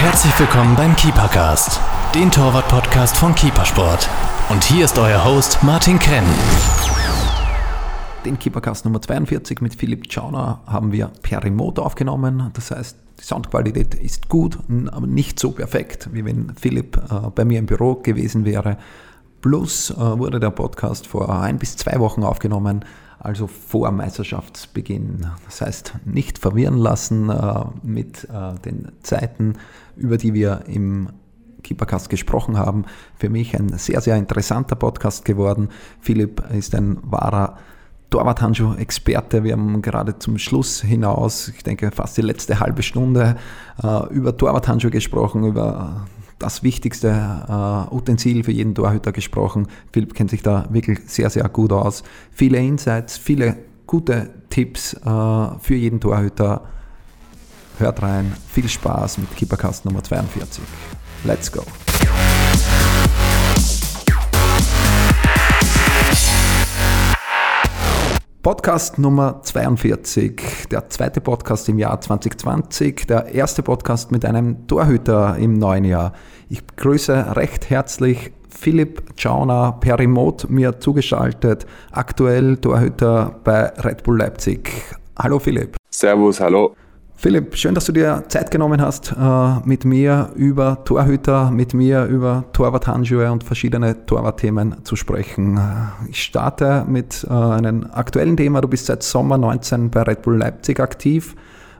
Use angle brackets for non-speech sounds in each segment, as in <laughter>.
Herzlich willkommen beim Keepercast, den Torwart-Podcast von Keepersport. Und hier ist euer Host Martin Krenn. Den Keepercast Nummer 42 mit Philipp Schauner haben wir per Remote aufgenommen. Das heißt, die Soundqualität ist gut, aber nicht so perfekt, wie wenn Philipp äh, bei mir im Büro gewesen wäre. Plus äh, wurde der Podcast vor ein bis zwei Wochen aufgenommen, also vor Meisterschaftsbeginn. Das heißt, nicht verwirren lassen äh, mit äh, den Zeiten, über die wir im Keepercast gesprochen haben. Für mich ein sehr, sehr interessanter Podcast geworden. Philipp ist ein wahrer Torwarthandschuh-Experte. Wir haben gerade zum Schluss hinaus, ich denke fast die letzte halbe Stunde, äh, über Torwarthandschuh gesprochen, über das wichtigste äh, Utensil für jeden Torhüter gesprochen. Philipp kennt sich da wirklich sehr, sehr gut aus. Viele Insights, viele gute Tipps äh, für jeden Torhüter. Hört rein. Viel Spaß mit Keepercast Nummer 42. Let's go. Podcast Nummer 42, der zweite Podcast im Jahr 2020, der erste Podcast mit einem Torhüter im neuen Jahr. Ich begrüße recht herzlich Philipp Schauner per Remote mir zugeschaltet, aktuell Torhüter bei Red Bull Leipzig. Hallo Philipp. Servus, hallo. Philipp, schön, dass du dir Zeit genommen hast, äh, mit mir über Torhüter, mit mir über Torwarthandschuhe und verschiedene Torwartthemen zu sprechen. Ich starte mit äh, einem aktuellen Thema. Du bist seit Sommer 19 bei Red Bull Leipzig aktiv.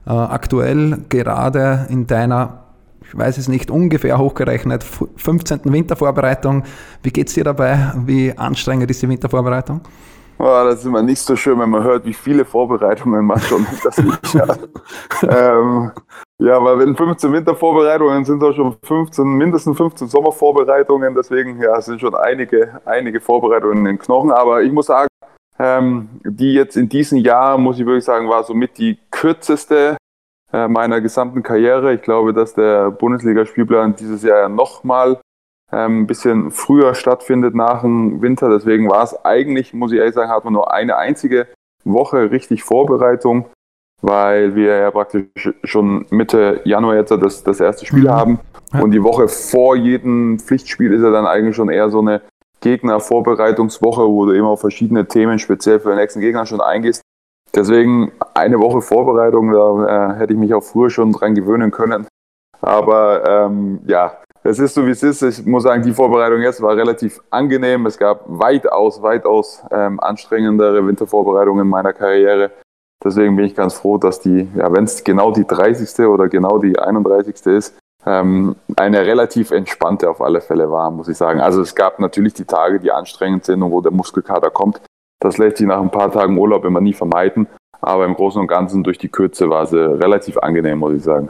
Äh, aktuell gerade in deiner, ich weiß es nicht, ungefähr hochgerechnet, 15. Wintervorbereitung. Wie geht es dir dabei? Wie anstrengend ist die Wintervorbereitung? Oh, das ist immer nicht so schön, wenn man hört, wie viele Vorbereitungen man schon <laughs> das nicht hat. ähm, ja, weil wenn 15 Wintervorbereitungen sind, auch schon 15, mindestens 15 Sommervorbereitungen. Deswegen, ja, sind schon einige, einige Vorbereitungen in den Knochen. Aber ich muss sagen, ähm, die jetzt in diesem Jahr, muss ich wirklich sagen, war somit die kürzeste äh, meiner gesamten Karriere. Ich glaube, dass der Bundesligaspielplan dieses Jahr ja nochmal ein bisschen früher stattfindet nach dem Winter. Deswegen war es eigentlich, muss ich ehrlich sagen, hat man nur eine einzige Woche richtig Vorbereitung, weil wir ja praktisch schon Mitte Januar jetzt das, das erste Spiel mhm. haben. Und die Woche vor jedem Pflichtspiel ist ja dann eigentlich schon eher so eine Gegnervorbereitungswoche, wo du immer auf verschiedene Themen speziell für den nächsten Gegner schon eingehst. Deswegen eine Woche Vorbereitung, da äh, hätte ich mich auch früher schon dran gewöhnen können. Aber ähm, ja, es ist so, wie es ist. Ich muss sagen, die Vorbereitung jetzt war relativ angenehm. Es gab weitaus, weitaus ähm, anstrengendere Wintervorbereitungen in meiner Karriere. Deswegen bin ich ganz froh, dass die, ja, wenn es genau die 30. oder genau die 31. ist, ähm, eine relativ entspannte auf alle Fälle war, muss ich sagen. Also es gab natürlich die Tage, die anstrengend sind und wo der Muskelkater kommt. Das lässt sich nach ein paar Tagen Urlaub immer nie vermeiden. Aber im Großen und Ganzen durch die Kürze war sie relativ angenehm, muss ich sagen.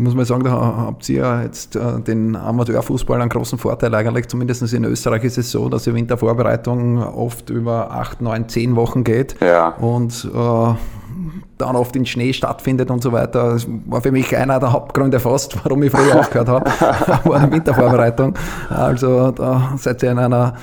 Da muss man sagen, da habt ihr ja jetzt äh, den Amateurfußball einen großen Vorteil eigentlich. Zumindest in Österreich ist es so, dass die Wintervorbereitung oft über acht, neun, zehn Wochen geht. Ja. Und äh, dann oft in Schnee stattfindet und so weiter. Das war für mich einer der Hauptgründe fast, warum ich früher aufgehört habe, war <laughs> die Wintervorbereitung. Also da seid ihr in einer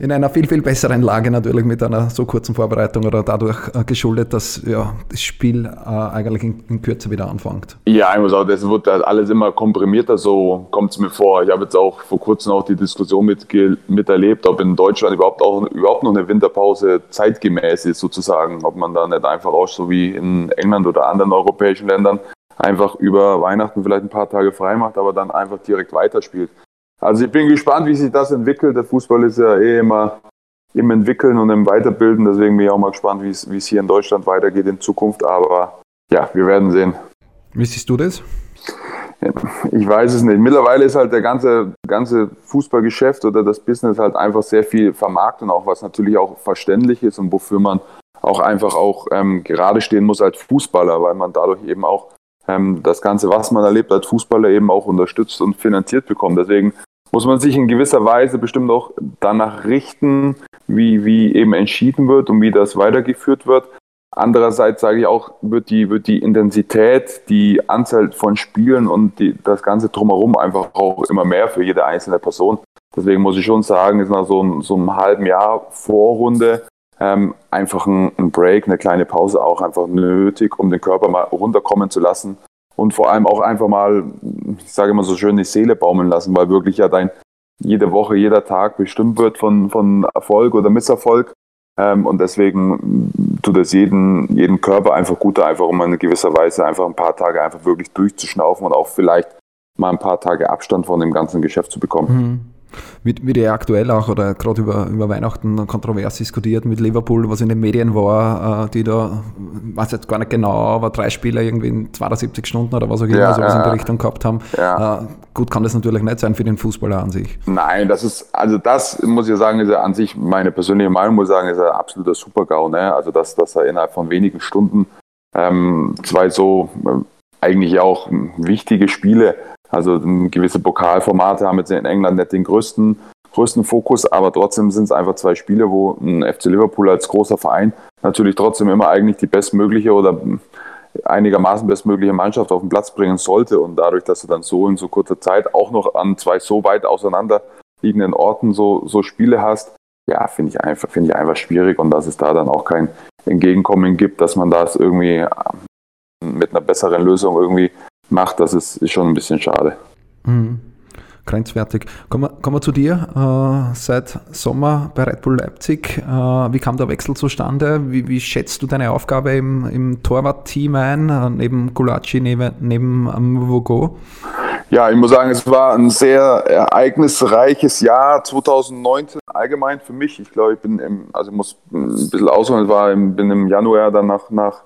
in einer viel, viel besseren Lage natürlich mit einer so kurzen Vorbereitung oder dadurch äh, geschuldet, dass ja, das Spiel äh, eigentlich in, in, Kürze wieder anfängt. Ja, ich muss auch, das wird alles immer komprimierter, so kommt es mir vor. Ich habe jetzt auch vor kurzem auch die Diskussion mit, miterlebt, ob in Deutschland überhaupt auch überhaupt noch eine Winterpause zeitgemäß ist sozusagen, ob man da nicht einfach auch so wie in England oder anderen europäischen Ländern einfach über Weihnachten vielleicht ein paar Tage frei macht, aber dann einfach direkt weiterspielt. Also ich bin gespannt, wie sich das entwickelt. Der Fußball ist ja eh immer im Entwickeln und im Weiterbilden. Deswegen bin ich auch mal gespannt, wie es, hier in Deutschland weitergeht in Zukunft. Aber ja, wir werden sehen. Wie siehst du das? Ich weiß es nicht. Mittlerweile ist halt der ganze, ganze Fußballgeschäft oder das Business halt einfach sehr viel Vermarktung, auch was natürlich auch verständlich ist und wofür man auch einfach auch ähm, gerade stehen muss als Fußballer, weil man dadurch eben auch ähm, das Ganze, was man erlebt als Fußballer, eben auch unterstützt und finanziert bekommt. Deswegen muss man sich in gewisser Weise bestimmt auch danach richten, wie, wie eben entschieden wird und wie das weitergeführt wird. Andererseits sage ich auch, wird die, wird die Intensität, die Anzahl von Spielen und die, das Ganze drumherum einfach auch immer mehr für jede einzelne Person. Deswegen muss ich schon sagen, ist nach so, so einem halben Jahr Vorrunde ähm, einfach ein, ein Break, eine kleine Pause auch einfach nötig, um den Körper mal runterkommen zu lassen und vor allem auch einfach mal ich sage immer so schön, die Seele baumeln lassen, weil wirklich ja dein jede Woche, jeder Tag bestimmt wird von, von Erfolg oder Misserfolg. Ähm, und deswegen tut es jeden, jeden Körper einfach gut, einfach um in gewisser Weise einfach ein paar Tage einfach wirklich durchzuschnaufen und auch vielleicht mal ein paar Tage Abstand von dem ganzen Geschäft zu bekommen. Mhm wird, wird ja aktuell auch oder gerade über, über Weihnachten kontrovers diskutiert mit Liverpool, was in den Medien war, äh, die da, weiß jetzt gar nicht genau, aber drei Spieler irgendwie in 72 Stunden oder was auch immer ja, sowas ja, in der Richtung gehabt haben. Ja. Äh, gut kann das natürlich nicht sein für den Fußballer an sich. Nein, das ist, also das muss ich sagen, ist ja an sich, meine persönliche Meinung muss ich sagen, ist ein absoluter Super-GAU. Ne? Also dass, dass er innerhalb von wenigen Stunden ähm, zwei so äh, eigentlich auch wichtige Spiele also gewisse Pokalformate haben jetzt in England nicht den größten, größten Fokus, aber trotzdem sind es einfach zwei Spiele, wo ein FC Liverpool als großer Verein natürlich trotzdem immer eigentlich die bestmögliche oder einigermaßen bestmögliche Mannschaft auf den Platz bringen sollte. Und dadurch, dass du dann so in so kurzer Zeit auch noch an zwei so weit auseinander liegenden Orten so, so Spiele hast, ja, finde ich einfach, finde ich einfach schwierig und dass es da dann auch kein Entgegenkommen gibt, dass man das irgendwie ähm, mit einer besseren Lösung irgendwie macht, das ist, schon ein bisschen schade. Mhm. Grenzwertig. Kommen wir, kommen wir zu dir. Äh, seit Sommer bei Red Bull Leipzig. Äh, wie kam der Wechsel zustande? Wie, wie schätzt du deine Aufgabe im, im Torwart-Team ein, äh, neben Gulacsi, neben, neben Mvogo? Ja, ich muss sagen, es war ein sehr ereignisreiches Jahr 2019 allgemein für mich. Ich glaube, ich bin im, also ich muss ein bisschen ausholen, ich war im, bin im Januar dann nach, nach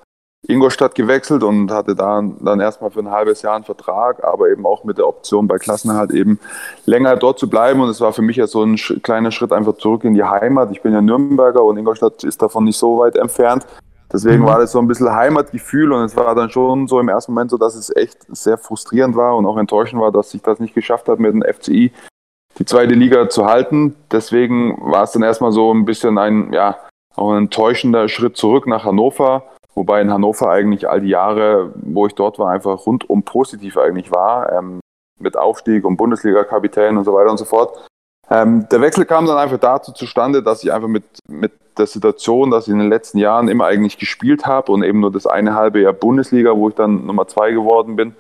Ingolstadt gewechselt und hatte da dann erstmal für ein halbes Jahr einen Vertrag, aber eben auch mit der Option bei Klassenerhalt eben länger dort zu bleiben. Und es war für mich ja so ein kleiner Schritt einfach zurück in die Heimat. Ich bin ja Nürnberger und Ingolstadt ist davon nicht so weit entfernt. Deswegen mhm. war das so ein bisschen Heimatgefühl und es war dann schon so im ersten Moment so, dass es echt sehr frustrierend war und auch enttäuschend war, dass ich das nicht geschafft habe, mit dem FCI die zweite Liga zu halten. Deswegen war es dann erstmal so ein bisschen ein, ja, auch ein enttäuschender Schritt zurück nach Hannover Wobei in Hannover eigentlich all die Jahre, wo ich dort war, einfach rundum positiv eigentlich war. Ähm, mit Aufstieg und Bundesliga-Kapitän und so weiter und so fort. Ähm, der Wechsel kam dann einfach dazu zustande, dass ich einfach mit, mit der Situation, dass ich in den letzten Jahren immer eigentlich gespielt habe und eben nur das eine halbe Jahr Bundesliga, wo ich dann Nummer zwei geworden bin,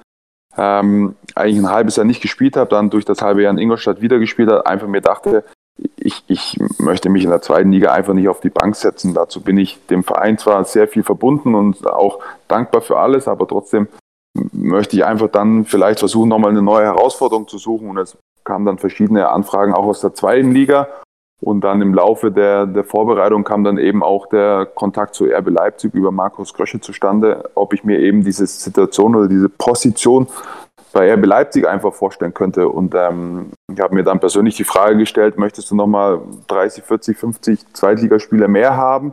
ähm, eigentlich ein halbes Jahr nicht gespielt habe, dann durch das halbe Jahr in Ingolstadt wieder gespielt habe, einfach mir dachte, ich, ich möchte mich in der zweiten Liga einfach nicht auf die Bank setzen. Dazu bin ich dem Verein zwar sehr viel verbunden und auch dankbar für alles, aber trotzdem möchte ich einfach dann vielleicht versuchen, nochmal eine neue Herausforderung zu suchen. Und es kamen dann verschiedene Anfragen auch aus der zweiten Liga. Und dann im Laufe der, der Vorbereitung kam dann eben auch der Kontakt zu RB Leipzig über Markus Krösche zustande, ob ich mir eben diese Situation oder diese Position bei RB Leipzig einfach vorstellen könnte. Und ähm, ich habe mir dann persönlich die Frage gestellt, möchtest du nochmal 30, 40, 50 Zweitligaspieler mehr haben?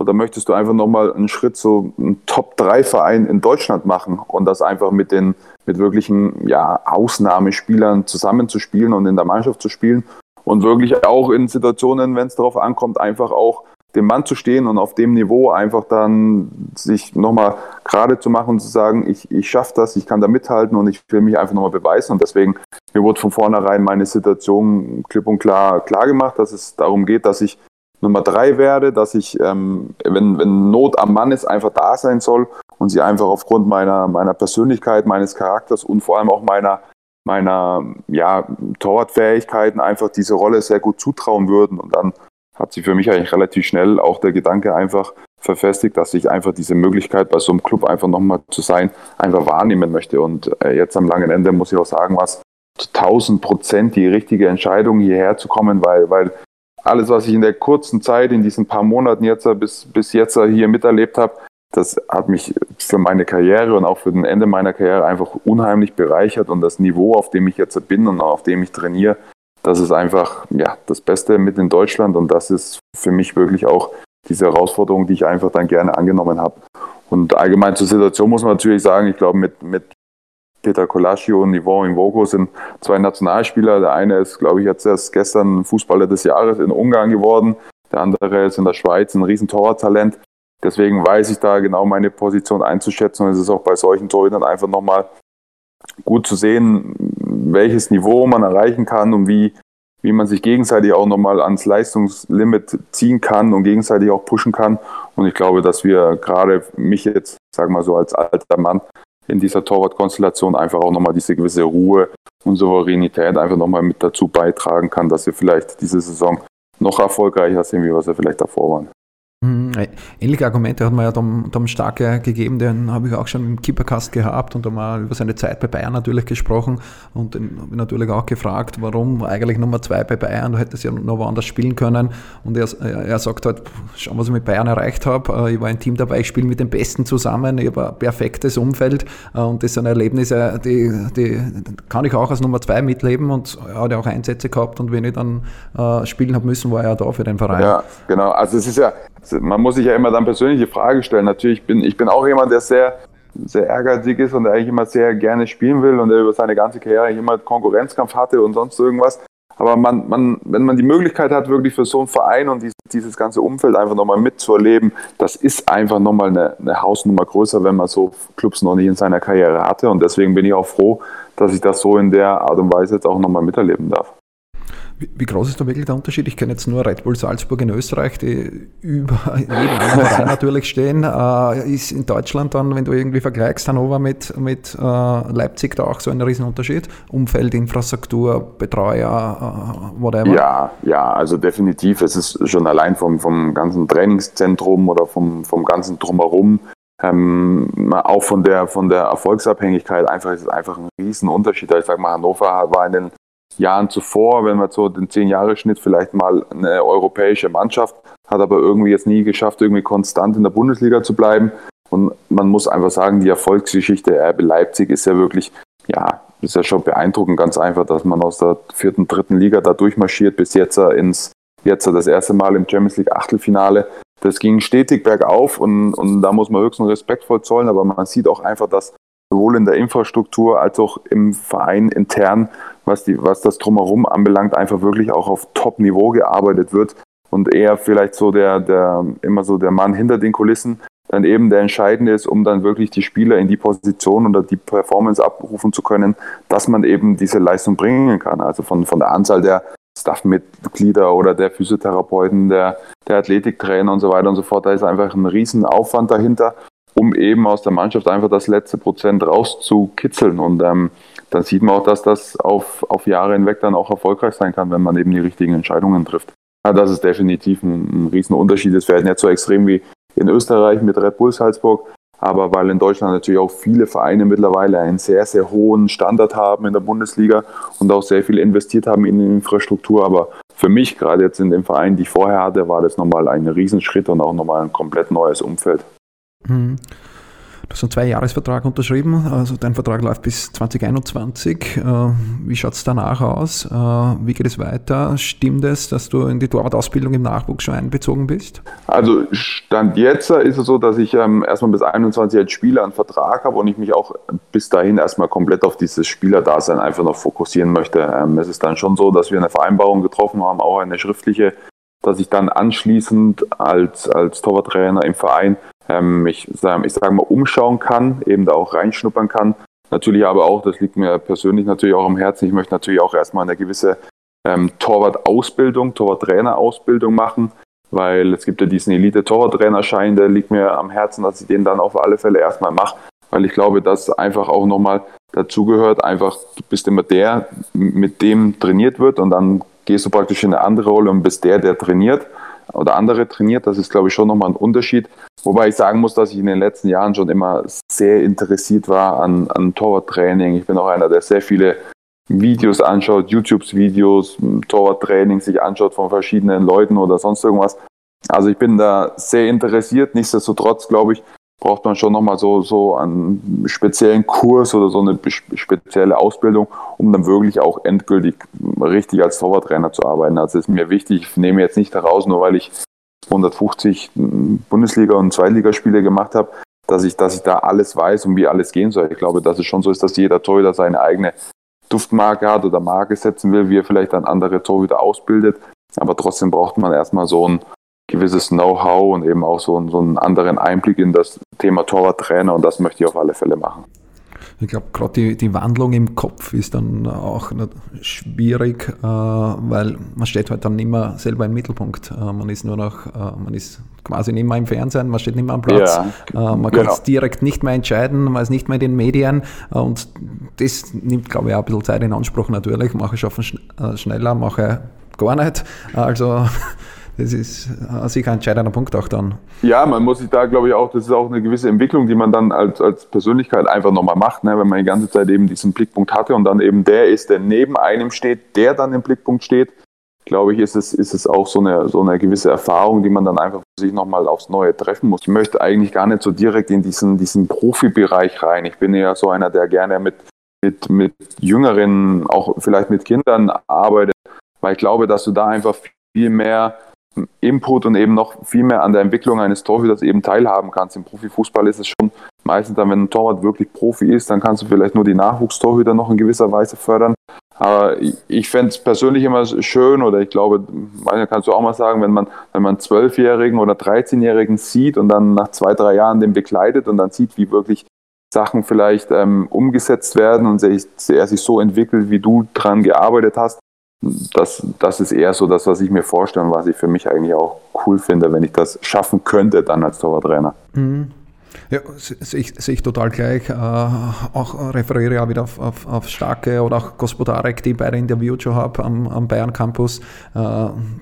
Oder möchtest du einfach nochmal einen Schritt zu einem Top-3-Verein in Deutschland machen und das einfach mit den mit wirklichen ja, Ausnahmespielern zusammenzuspielen und in der Mannschaft zu spielen und wirklich auch in Situationen, wenn es darauf ankommt, einfach auch dem Mann zu stehen und auf dem Niveau einfach dann sich nochmal gerade zu machen und zu sagen, ich, ich schaffe das, ich kann da mithalten und ich will mich einfach nochmal beweisen. Und deswegen, mir wurde von vornherein meine Situation klipp und klar klar gemacht, dass es darum geht, dass ich Nummer drei werde, dass ich, ähm, wenn, wenn Not am Mann ist, einfach da sein soll und sie einfach aufgrund meiner, meiner Persönlichkeit, meines Charakters und vor allem auch meiner, meiner ja, Torwartfähigkeiten einfach diese Rolle sehr gut zutrauen würden. Und dann hat sich für mich eigentlich relativ schnell auch der Gedanke einfach verfestigt, dass ich einfach diese Möglichkeit bei so einem Club einfach nochmal zu sein, einfach wahrnehmen möchte. Und äh, jetzt am langen Ende muss ich auch sagen, was 1000 Prozent die richtige Entscheidung, hierher zu kommen, weil, weil alles, was ich in der kurzen Zeit, in diesen paar Monaten jetzt bis, bis jetzt hier miterlebt habe, das hat mich für meine Karriere und auch für den Ende meiner Karriere einfach unheimlich bereichert und das Niveau, auf dem ich jetzt bin und auf dem ich trainiere, das ist einfach ja, das Beste mit in Deutschland und das ist für mich wirklich auch diese Herausforderung, die ich einfach dann gerne angenommen habe. Und allgemein zur Situation muss man natürlich sagen, ich glaube, mit, mit Peter Colascio und Yvonne Invoco sind zwei Nationalspieler. Der eine ist, glaube ich, jetzt erst gestern Fußballer des Jahres in Ungarn geworden. Der andere ist in der Schweiz ein riesen Torwarttalent. Deswegen weiß ich da genau meine Position einzuschätzen. Und es ist auch bei solchen Torhütern einfach nochmal gut zu sehen, welches Niveau man erreichen kann und wie, wie man sich gegenseitig auch nochmal ans Leistungslimit ziehen kann und gegenseitig auch pushen kann. Und ich glaube, dass wir gerade mich jetzt, sagen wir mal so als alter Mann, in dieser Torwartkonstellation einfach auch nochmal diese gewisse Ruhe und Souveränität einfach nochmal mit dazu beitragen kann, dass wir vielleicht diese Saison noch erfolgreicher sind, wie wir sie vielleicht davor waren. Mhm, ähnliche Argumente hat man ja Tom, Tom Starke gegeben, den habe ich auch schon im Keepercast gehabt und da mal über seine Zeit bei Bayern natürlich gesprochen und habe natürlich auch gefragt, warum eigentlich Nummer zwei bei Bayern, da hätte es ja noch woanders spielen können und er, er sagt halt, schau, was ich mit Bayern erreicht habe, äh, ich war ein Team dabei, ich spiele mit den Besten zusammen, ich habe ein perfektes Umfeld äh, und das sind Erlebnisse, die, die kann ich auch als Nummer zwei mitleben und er hat ja auch Einsätze gehabt und wenn ich dann äh, spielen habe müssen, war er da für den Verein. Ja, genau, also es ist ja man muss sich ja immer dann persönliche Frage stellen. Natürlich bin ich bin auch jemand, der sehr sehr ehrgeizig ist und der eigentlich immer sehr gerne spielen will und der über seine ganze Karriere immer Konkurrenzkampf hatte und sonst irgendwas. Aber man, man, wenn man die Möglichkeit hat, wirklich für so einen Verein und dieses, dieses ganze Umfeld einfach nochmal mitzuerleben, das ist einfach nochmal eine, eine Hausnummer größer, wenn man so Clubs noch nicht in seiner Karriere hatte. Und deswegen bin ich auch froh, dass ich das so in der Art und Weise jetzt auch nochmal miterleben darf. Wie, groß ist da wirklich der Unterschied? Ich kenne jetzt nur Red Bull Salzburg in Österreich, die über <laughs> jedem anderen <laughs> natürlich stehen. Äh, ist in Deutschland dann, wenn du irgendwie vergleichst, Hannover mit, mit äh, Leipzig, da auch so ein Riesenunterschied? Umfeld, Infrastruktur, Betreuer, äh, whatever? Ja, ja, also definitiv. Es ist schon allein vom, vom ganzen Trainingszentrum oder vom, vom ganzen Drumherum ähm, auch von der, von der Erfolgsabhängigkeit einfach ist es einfach ein Riesenunterschied. Ich sage mal, Hannover war in den Jahren zuvor, wenn man so den Zehn-Jahre-Schnitt vielleicht mal eine europäische Mannschaft, hat aber irgendwie jetzt nie geschafft, irgendwie konstant in der Bundesliga zu bleiben. Und man muss einfach sagen, die Erfolgsgeschichte RB Leipzig ist ja wirklich, ja, ist ja schon beeindruckend, ganz einfach, dass man aus der vierten, dritten Liga da durchmarschiert bis jetzt ins, jetzt das erste Mal im Champions League Achtelfinale. Das ging stetig bergauf und, und da muss man höchsten Respekt voll zollen, aber man sieht auch einfach, dass sowohl in der Infrastruktur als auch im Verein intern, was, die, was das drumherum anbelangt, einfach wirklich auch auf Top-Niveau gearbeitet wird und eher vielleicht so der, der, immer so der Mann hinter den Kulissen dann eben der Entscheidende ist, um dann wirklich die Spieler in die Position oder die Performance abrufen zu können, dass man eben diese Leistung bringen kann. Also von, von der Anzahl der Staff-Mitglieder oder der Physiotherapeuten, der, der Athletiktrainer und so weiter und so fort. Da ist einfach ein Riesenaufwand dahinter um eben aus der Mannschaft einfach das letzte Prozent rauszukitzeln. Und ähm, dann sieht man auch, dass das auf, auf Jahre hinweg dann auch erfolgreich sein kann, wenn man eben die richtigen Entscheidungen trifft. Ja, das ist definitiv ein, ein Riesenunterschied. Es wäre nicht so extrem wie in Österreich mit Red Bull Salzburg, aber weil in Deutschland natürlich auch viele Vereine mittlerweile einen sehr, sehr hohen Standard haben in der Bundesliga und auch sehr viel investiert haben in die Infrastruktur. Aber für mich, gerade jetzt in dem Verein, die ich vorher hatte, war das nochmal ein Riesenschritt und auch nochmal ein komplett neues Umfeld. Mhm. Du hast einen Zwei-Jahres-Vertrag unterschrieben, also dein Vertrag läuft bis 2021. Äh, wie schaut es danach aus? Äh, wie geht es weiter? Stimmt es, dass du in die Torwart-Ausbildung im Nachwuchs schon einbezogen bist? Also Stand jetzt ist es so, dass ich ähm, erstmal bis 21 als Spieler einen Vertrag habe und ich mich auch bis dahin erstmal komplett auf dieses Spielerdasein einfach noch fokussieren möchte. Ähm, es ist dann schon so, dass wir eine Vereinbarung getroffen haben, auch eine schriftliche, dass ich dann anschließend als, als Torwarttrainer im Verein ähm, ich, ich sage mal, umschauen kann, eben da auch reinschnuppern kann. Natürlich aber auch, das liegt mir persönlich natürlich auch am Herzen, ich möchte natürlich auch erstmal eine gewisse ähm, Torwart-Ausbildung, Torwart-Trainer-Ausbildung machen, weil es gibt ja diesen Elite-Torwart-Trainerschein, der liegt mir am Herzen, dass ich den dann auf alle Fälle erstmal mache, weil ich glaube, dass einfach auch nochmal dazugehört, einfach du bist immer der, mit dem trainiert wird und dann gehst du praktisch in eine andere Rolle und bist der, der trainiert oder andere trainiert. Das ist, glaube ich, schon nochmal ein Unterschied. Wobei ich sagen muss, dass ich in den letzten Jahren schon immer sehr interessiert war an, an Torwarttraining. Ich bin auch einer, der sehr viele Videos anschaut, YouTube-Videos, Torwarttraining sich anschaut von verschiedenen Leuten oder sonst irgendwas. Also ich bin da sehr interessiert. Nichtsdestotrotz, glaube ich, braucht man schon nochmal so, so einen speziellen Kurs oder so eine spezielle Ausbildung, um dann wirklich auch endgültig richtig als Torwarttrainer zu arbeiten. Also ist mir wichtig, ich nehme jetzt nicht heraus, nur weil ich 150 Bundesliga- und Zweitligaspiele gemacht habe, dass ich, dass ich da alles weiß und wie alles gehen soll. Ich glaube, dass es schon so ist, dass jeder Torhüter seine eigene Duftmarke hat oder Marke setzen will, wie er vielleicht dann andere Torhüter ausbildet. Aber trotzdem braucht man erstmal so ein gewisses Know-how und eben auch so, so einen anderen Einblick in das Thema Torwarttrainer und das möchte ich auf alle Fälle machen. Ich glaube, gerade die, die Wandlung im Kopf ist dann auch schwierig, äh, weil man steht halt dann nicht mehr selber im Mittelpunkt. Äh, man ist nur noch, äh, man ist quasi nicht mehr im Fernsehen, man steht nicht mehr am Platz. Ja, man kann es genau. direkt nicht mehr entscheiden, man ist nicht mehr in den Medien und das nimmt, glaube ich, auch ein bisschen Zeit in Anspruch natürlich. Mache ich schaffen schneller, mache gar nicht. Also <laughs> das ist sicher ein entscheidender Punkt auch dann. Ja, man muss sich da, glaube ich, auch, das ist auch eine gewisse Entwicklung, die man dann als, als Persönlichkeit einfach nochmal macht, ne? wenn man die ganze Zeit eben diesen Blickpunkt hatte und dann eben der ist, der neben einem steht, der dann im Blickpunkt steht, glaube ich, ist es, ist es auch so eine, so eine gewisse Erfahrung, die man dann einfach für sich nochmal aufs Neue treffen muss. Ich möchte eigentlich gar nicht so direkt in diesen, diesen Profibereich rein. Ich bin ja so einer, der gerne mit, mit, mit Jüngeren, auch vielleicht mit Kindern arbeitet, weil ich glaube, dass du da einfach viel mehr Input und eben noch viel mehr an der Entwicklung eines Torhüters eben teilhaben kannst. Im Profifußball ist es schon meistens dann, wenn ein Torwart wirklich Profi ist, dann kannst du vielleicht nur die Nachwuchstorhüter noch in gewisser Weise fördern. Aber ich fände es persönlich immer schön oder ich glaube, kannst du auch mal sagen, wenn man, wenn man 12-Jährigen oder 13-Jährigen sieht und dann nach zwei, drei Jahren den begleitet und dann sieht, wie wirklich Sachen vielleicht ähm, umgesetzt werden und er sich so entwickelt, wie du dran gearbeitet hast, das, das ist eher so das, was ich mir vorstelle und was ich für mich eigentlich auch cool finde, wenn ich das schaffen könnte dann als Torwarttrainer. Mhm. Ja, sehe ich, sehe ich total gleich. Äh, auch referiere ja wieder auf, auf, auf Starke oder auch Gospodarek, die beide interviewt schon habe am, am Bayern Campus, äh,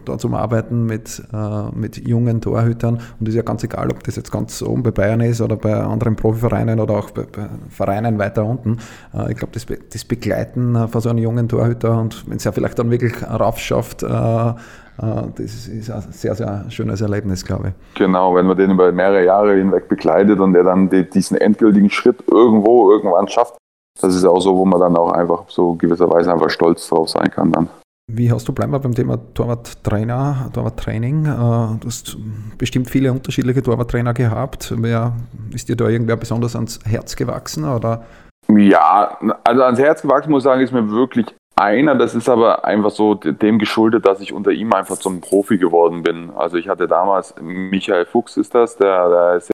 dort zum Arbeiten mit, äh, mit jungen Torhütern. Und ist ja ganz egal, ob das jetzt ganz oben bei Bayern ist oder bei anderen Profivereinen oder auch bei, bei Vereinen weiter unten. Äh, ich glaube, das, das Begleiten von so einem jungen Torhüter und wenn es ja vielleicht dann wirklich raufschafft, äh, äh, das ist ein sehr, sehr schönes Erlebnis, glaube ich. Genau, wenn man den über mehrere Jahre hinweg begleitet und der dann diesen endgültigen Schritt irgendwo irgendwann schafft, das ist auch so, wo man dann auch einfach so gewisserweise einfach stolz drauf sein kann dann. Wie hast du, bleiben wir beim Thema Torwarttrainer, Torwarttraining. Äh, du hast bestimmt viele unterschiedliche Torwarttrainer gehabt. Wer, ist dir da irgendwer besonders ans Herz gewachsen? Oder? Ja, also ans Herz gewachsen muss ich sagen, ist mir wirklich einer, das ist aber einfach so dem geschuldet, dass ich unter ihm einfach zum Profi geworden bin. Also ich hatte damals, Michael Fuchs ist das, der, der ist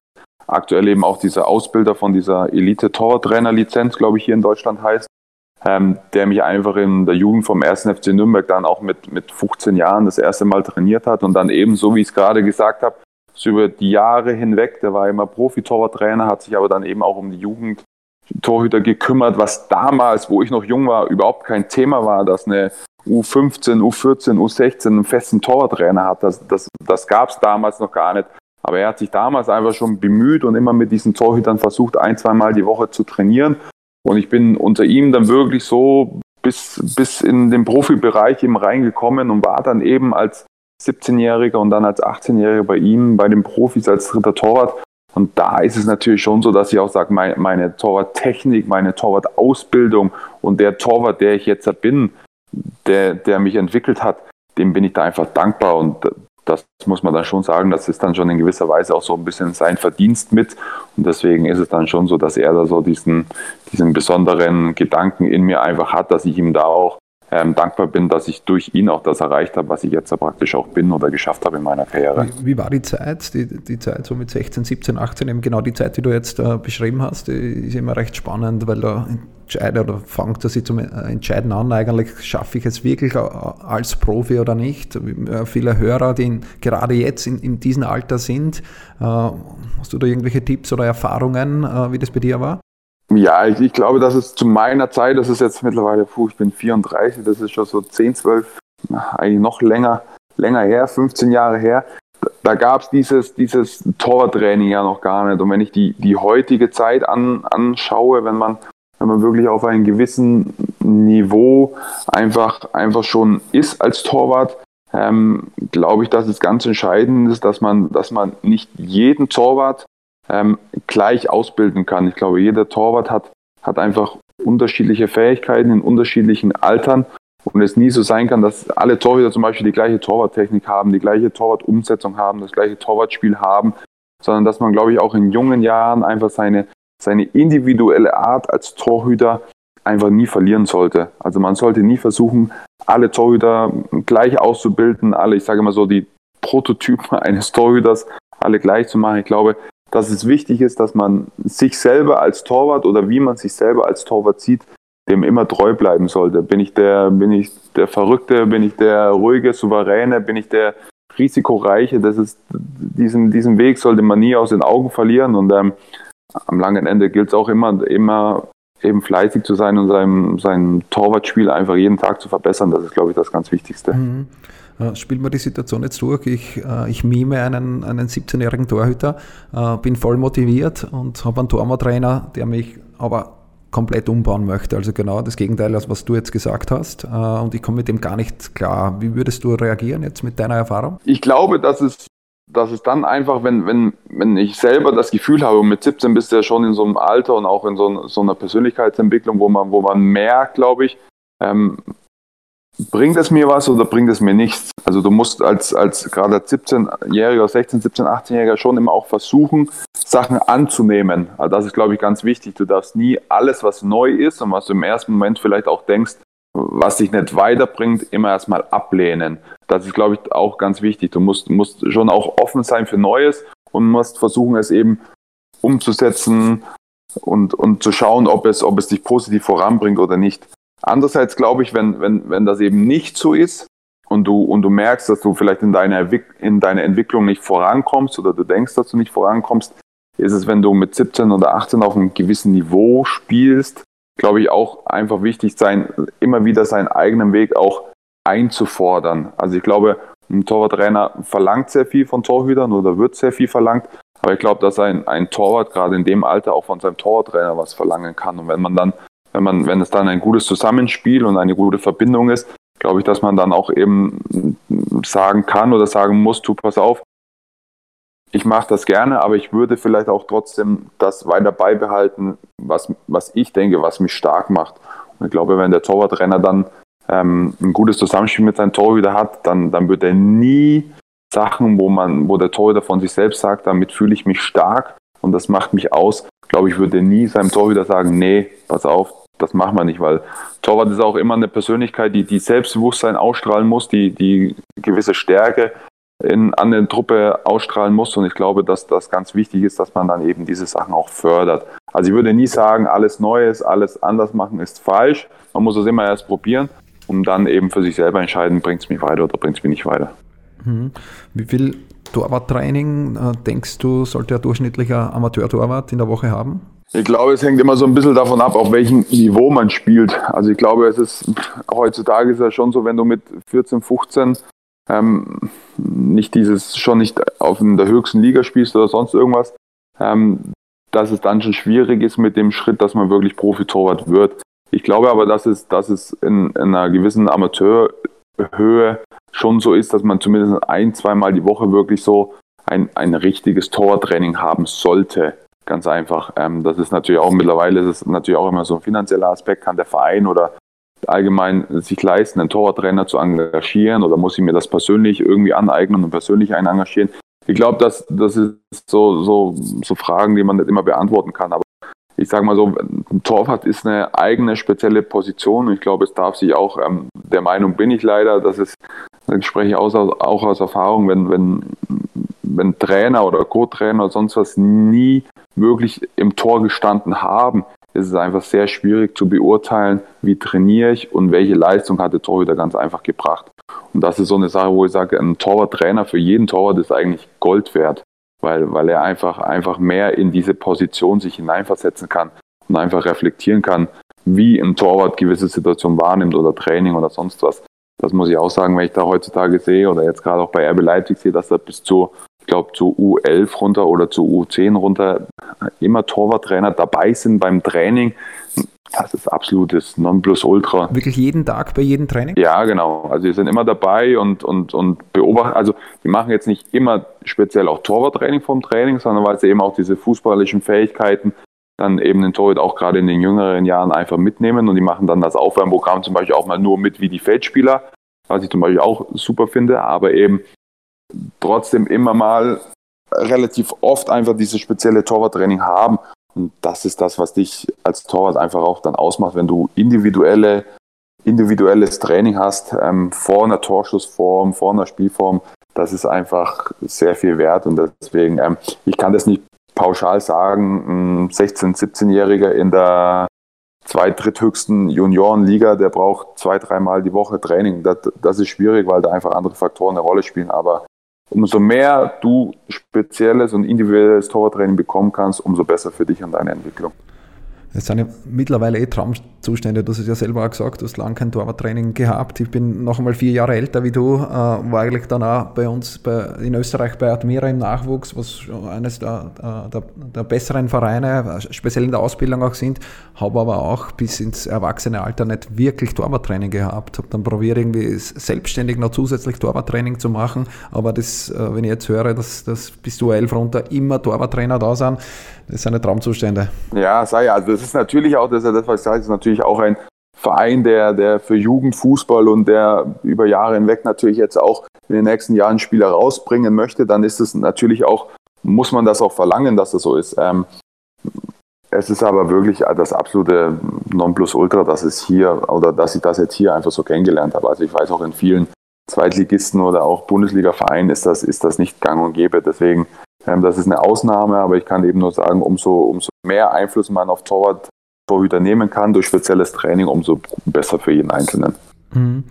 aktuell eben auch dieser Ausbilder von dieser Elite-Tortrainer-Lizenz, glaube ich, hier in Deutschland heißt, ähm, der mich einfach in der Jugend vom 1. FC Nürnberg dann auch mit, mit 15 Jahren das erste Mal trainiert hat und dann eben, so wie ich es gerade gesagt habe, über die Jahre hinweg, der war immer Profi-Torwarttrainer, hat sich aber dann eben auch um die Jugend Torhüter gekümmert, was damals, wo ich noch jung war, überhaupt kein Thema war, dass eine U15, U14, U16 einen festen Torwarttrainer hat. Das, das, das gab es damals noch gar nicht. Aber er hat sich damals einfach schon bemüht und immer mit diesen Torhütern versucht, ein, zweimal die Woche zu trainieren. Und ich bin unter ihm dann wirklich so bis, bis in den Profibereich eben reingekommen und war dann eben als 17-Jähriger und dann als 18-Jähriger bei ihm, bei den Profis als dritter Torwart. Und da ist es natürlich schon so, dass ich auch sage, meine, meine Torwarttechnik, meine Torwartausbildung und der Torwart, der ich jetzt bin, der, der mich entwickelt hat, dem bin ich da einfach dankbar. Und das muss man dann schon sagen, das ist dann schon in gewisser Weise auch so ein bisschen sein Verdienst mit. Und deswegen ist es dann schon so, dass er da so diesen, diesen besonderen Gedanken in mir einfach hat, dass ich ihm da auch ähm, dankbar bin, dass ich durch ihn auch das erreicht habe, was ich jetzt praktisch auch bin oder geschafft habe in meiner Karriere. Wie, wie war die Zeit, die, die Zeit so mit 16, 17, 18, eben genau die Zeit, die du jetzt äh, beschrieben hast, die ist immer recht spannend, weil da entscheidet oder fängt er sich zum äh, Entscheiden an, eigentlich schaffe ich es wirklich äh, als Profi oder nicht. Äh, viele Hörer, die gerade jetzt in, in diesem Alter sind, äh, hast du da irgendwelche Tipps oder Erfahrungen, äh, wie das bei dir war? Ja, ich, ich, glaube, dass es zu meiner Zeit, das ist jetzt mittlerweile, puh, ich bin 34, das ist schon so 10, 12, eigentlich noch länger, länger her, 15 Jahre her. Da gab es dieses, dieses Tortraining ja noch gar nicht. Und wenn ich die, die heutige Zeit an, anschaue, wenn man, wenn man wirklich auf einem gewissen Niveau einfach, einfach schon ist als Torwart, ähm, glaube ich, dass es ganz entscheidend ist, dass man, dass man nicht jeden Torwart ähm, gleich ausbilden kann. Ich glaube, jeder Torwart hat, hat einfach unterschiedliche Fähigkeiten in unterschiedlichen Altern und es nie so sein kann, dass alle Torhüter zum Beispiel die gleiche Torwarttechnik haben, die gleiche Torwartumsetzung haben, das gleiche Torwartspiel haben, sondern dass man, glaube ich, auch in jungen Jahren einfach seine, seine individuelle Art als Torhüter einfach nie verlieren sollte. Also man sollte nie versuchen, alle Torhüter gleich auszubilden, alle, ich sage mal so, die Prototypen <laughs> eines Torhüters alle gleich zu machen. Ich glaube, dass es wichtig ist, dass man sich selber als Torwart oder wie man sich selber als Torwart sieht, dem immer treu bleiben sollte. Bin ich der, bin ich der Verrückte, bin ich der ruhige, souveräne, bin ich der risikoreiche? Das ist, diesen, diesen Weg sollte man nie aus den Augen verlieren und ähm, am langen Ende gilt es auch immer, immer eben fleißig zu sein und sein, sein Torwartspiel einfach jeden Tag zu verbessern. Das ist, glaube ich, das ganz Wichtigste. Mhm. Äh, spielen wir die Situation jetzt durch. Ich, äh, ich mime einen, einen 17-jährigen Torhüter, äh, bin voll motiviert und habe einen Torwarttrainer, der mich aber komplett umbauen möchte. Also genau das Gegenteil, als was du jetzt gesagt hast. Und ich komme mit dem gar nicht klar. Wie würdest du reagieren jetzt mit deiner Erfahrung? Ich glaube, dass es, dass es dann einfach, wenn, wenn, wenn ich selber das Gefühl habe, mit 17 bist du ja schon in so einem Alter und auch in so, so einer Persönlichkeitsentwicklung, wo man, wo man merkt, glaube ich, ähm, bringt es mir was oder bringt es mir nichts? Also du musst als, als gerade als 17-Jähriger, 16, 17, 18-Jähriger schon immer auch versuchen, Sachen anzunehmen. Also das ist, glaube ich, ganz wichtig. Du darfst nie alles, was neu ist und was du im ersten Moment vielleicht auch denkst, was dich nicht weiterbringt, immer erstmal ablehnen. Das ist, glaube ich, auch ganz wichtig. Du musst, musst schon auch offen sein für Neues und musst versuchen, es eben umzusetzen und, und zu schauen, ob es, ob es dich positiv voranbringt oder nicht. Andererseits glaube ich, wenn, wenn, wenn das eben nicht so ist und du, und du merkst, dass du vielleicht in deiner, in deiner Entwicklung nicht vorankommst oder du denkst, dass du nicht vorankommst, ist es, wenn du mit 17 oder 18 auf einem gewissen Niveau spielst, glaube ich, auch einfach wichtig sein, immer wieder seinen eigenen Weg auch einzufordern. Also ich glaube, ein Torwarttrainer verlangt sehr viel von Torhütern oder wird sehr viel verlangt. Aber ich glaube, dass ein, ein Torwart gerade in dem Alter auch von seinem Torwarttrainer was verlangen kann. Und wenn man dann wenn man, wenn es dann ein gutes Zusammenspiel und eine gute Verbindung ist, glaube ich, dass man dann auch eben sagen kann oder sagen muss, tu pass auf, ich mache das gerne, aber ich würde vielleicht auch trotzdem das weiter beibehalten, was, was ich denke, was mich stark macht. Und ich glaube, wenn der Torwartrenner dann ähm, ein gutes Zusammenspiel mit seinem Torhüter hat, dann, dann wird er nie Sachen, wo man, wo der Torhüter von sich selbst sagt, damit fühle ich mich stark und das macht mich aus. Glaube ich, würde nie seinem Torhüter sagen, nee, pass auf, das machen wir nicht, weil Torwart ist auch immer eine Persönlichkeit, die, die Selbstbewusstsein ausstrahlen muss, die, die gewisse Stärke in, an der Truppe ausstrahlen muss. Und ich glaube, dass das ganz wichtig ist, dass man dann eben diese Sachen auch fördert. Also ich würde nie sagen, alles Neues, alles anders machen ist falsch. Man muss es immer erst probieren, um dann eben für sich selber entscheiden, bringt es mich weiter oder bringt es mich nicht weiter. Mhm. Wie viel Torwarttraining äh, denkst du, sollte ein durchschnittlicher Amateur-Torwart in der Woche haben? Ich glaube, es hängt immer so ein bisschen davon ab, auf welchem Niveau man spielt. Also ich glaube, es ist heutzutage ist ja schon so, wenn du mit 14, 15 ähm, nicht dieses schon nicht auf in der höchsten Liga spielst oder sonst irgendwas, ähm, dass es dann schon schwierig ist mit dem Schritt, dass man wirklich Profitorwart wird. Ich glaube aber, dass es, dass es in, in einer gewissen Amateurhöhe schon so ist, dass man zumindest ein, zweimal die Woche wirklich so ein, ein richtiges Torwarttraining haben sollte. Ganz einfach. Ähm, das ist natürlich auch mittlerweile ist es natürlich auch immer so ein finanzieller Aspekt. Kann der Verein oder allgemein sich leisten, einen Torwarttrainer zu engagieren oder muss ich mir das persönlich irgendwie aneignen und persönlich einen engagieren? Ich glaube, das, das ist so, so, so Fragen, die man nicht immer beantworten kann. Aber ich sage mal so, ein Torwart ist eine eigene spezielle Position ich glaube, es darf sich auch, ähm, der Meinung bin ich leider, dass es, ich spreche aus, auch aus Erfahrung, wenn, wenn, wenn Trainer oder Co-Trainer oder sonst was nie wirklich im Tor gestanden haben, ist es einfach sehr schwierig zu beurteilen, wie trainiere ich und welche Leistung hat der Torhüter ganz einfach gebracht. Und das ist so eine Sache, wo ich sage, ein Torwarttrainer für jeden Torwart ist eigentlich Gold wert, weil, weil er einfach, einfach mehr in diese Position sich hineinversetzen kann und einfach reflektieren kann, wie ein Torwart gewisse Situationen wahrnimmt oder Training oder sonst was. Das muss ich auch sagen, wenn ich da heutzutage sehe oder jetzt gerade auch bei RB Leipzig sehe, dass da bis zu glaube, zu U11 runter oder zu U10 runter immer Torwarttrainer dabei sind beim Training. Das ist absolutes Nonplusultra. Wirklich jeden Tag bei jedem Training? Ja, genau. Also die sind immer dabei und, und, und beobachten. Also die machen jetzt nicht immer speziell auch Torwarttraining vom Training, sondern weil sie eben auch diese fußballischen Fähigkeiten dann eben den Torhüter auch gerade in den jüngeren Jahren einfach mitnehmen und die machen dann das Aufwärmprogramm zum Beispiel auch mal nur mit wie die Feldspieler, was ich zum Beispiel auch super finde, aber eben trotzdem immer mal relativ oft einfach dieses spezielle Torwarttraining haben. Und das ist das, was dich als Torwart einfach auch dann ausmacht, wenn du individuelle, individuelles Training hast, ähm, vor einer Torschussform, vor einer Spielform. Das ist einfach sehr viel wert und deswegen, ähm, ich kann das nicht pauschal sagen, ein 16-, 17-Jähriger in der zweitdritthöchsten Juniorenliga, der braucht zwei, dreimal die Woche Training. Das, das ist schwierig, weil da einfach andere Faktoren eine Rolle spielen. Aber umso mehr du spezielles und individuelles Torwarttraining bekommen kannst, umso besser für dich und deine Entwicklung. Es sind ja mittlerweile eh Traumzustände. Du hast es ja selber auch gesagt, du hast lange kein Torwarttraining gehabt. Ich bin noch einmal vier Jahre älter wie du, äh, war eigentlich dann auch bei uns bei, in Österreich bei Admira im Nachwuchs, was eines der, der, der, besseren Vereine, speziell in der Ausbildung auch sind. Habe aber auch bis ins Erwachsenealter nicht wirklich Torwarttraining gehabt. Habe dann probiert, irgendwie selbstständig noch zusätzlich Torwarttraining zu machen. Aber das, äh, wenn ich jetzt höre, dass, dass bis zu elf runter immer Torwarttrainer da sind, das sind Traumzustände. Ja, sei ja. Also das ist natürlich auch, das ist das, was ich sage, ist natürlich auch ein Verein, der, der für Jugendfußball und der über Jahre hinweg natürlich jetzt auch in den nächsten Jahren Spieler rausbringen möchte, dann ist es natürlich auch, muss man das auch verlangen, dass das so ist. Ähm, es ist aber wirklich das absolute Nonplusultra, dass es hier oder dass ich das jetzt hier einfach so kennengelernt habe. Also ich weiß auch in vielen Zweitligisten oder auch Bundesliga-Vereinen ist das, ist das nicht gang und gäbe. Deswegen das ist eine Ausnahme, aber ich kann eben nur sagen, umso, umso mehr Einfluss man auf Torwart, Torhüter nehmen kann durch spezielles Training, umso besser für jeden Einzelnen. Mhm.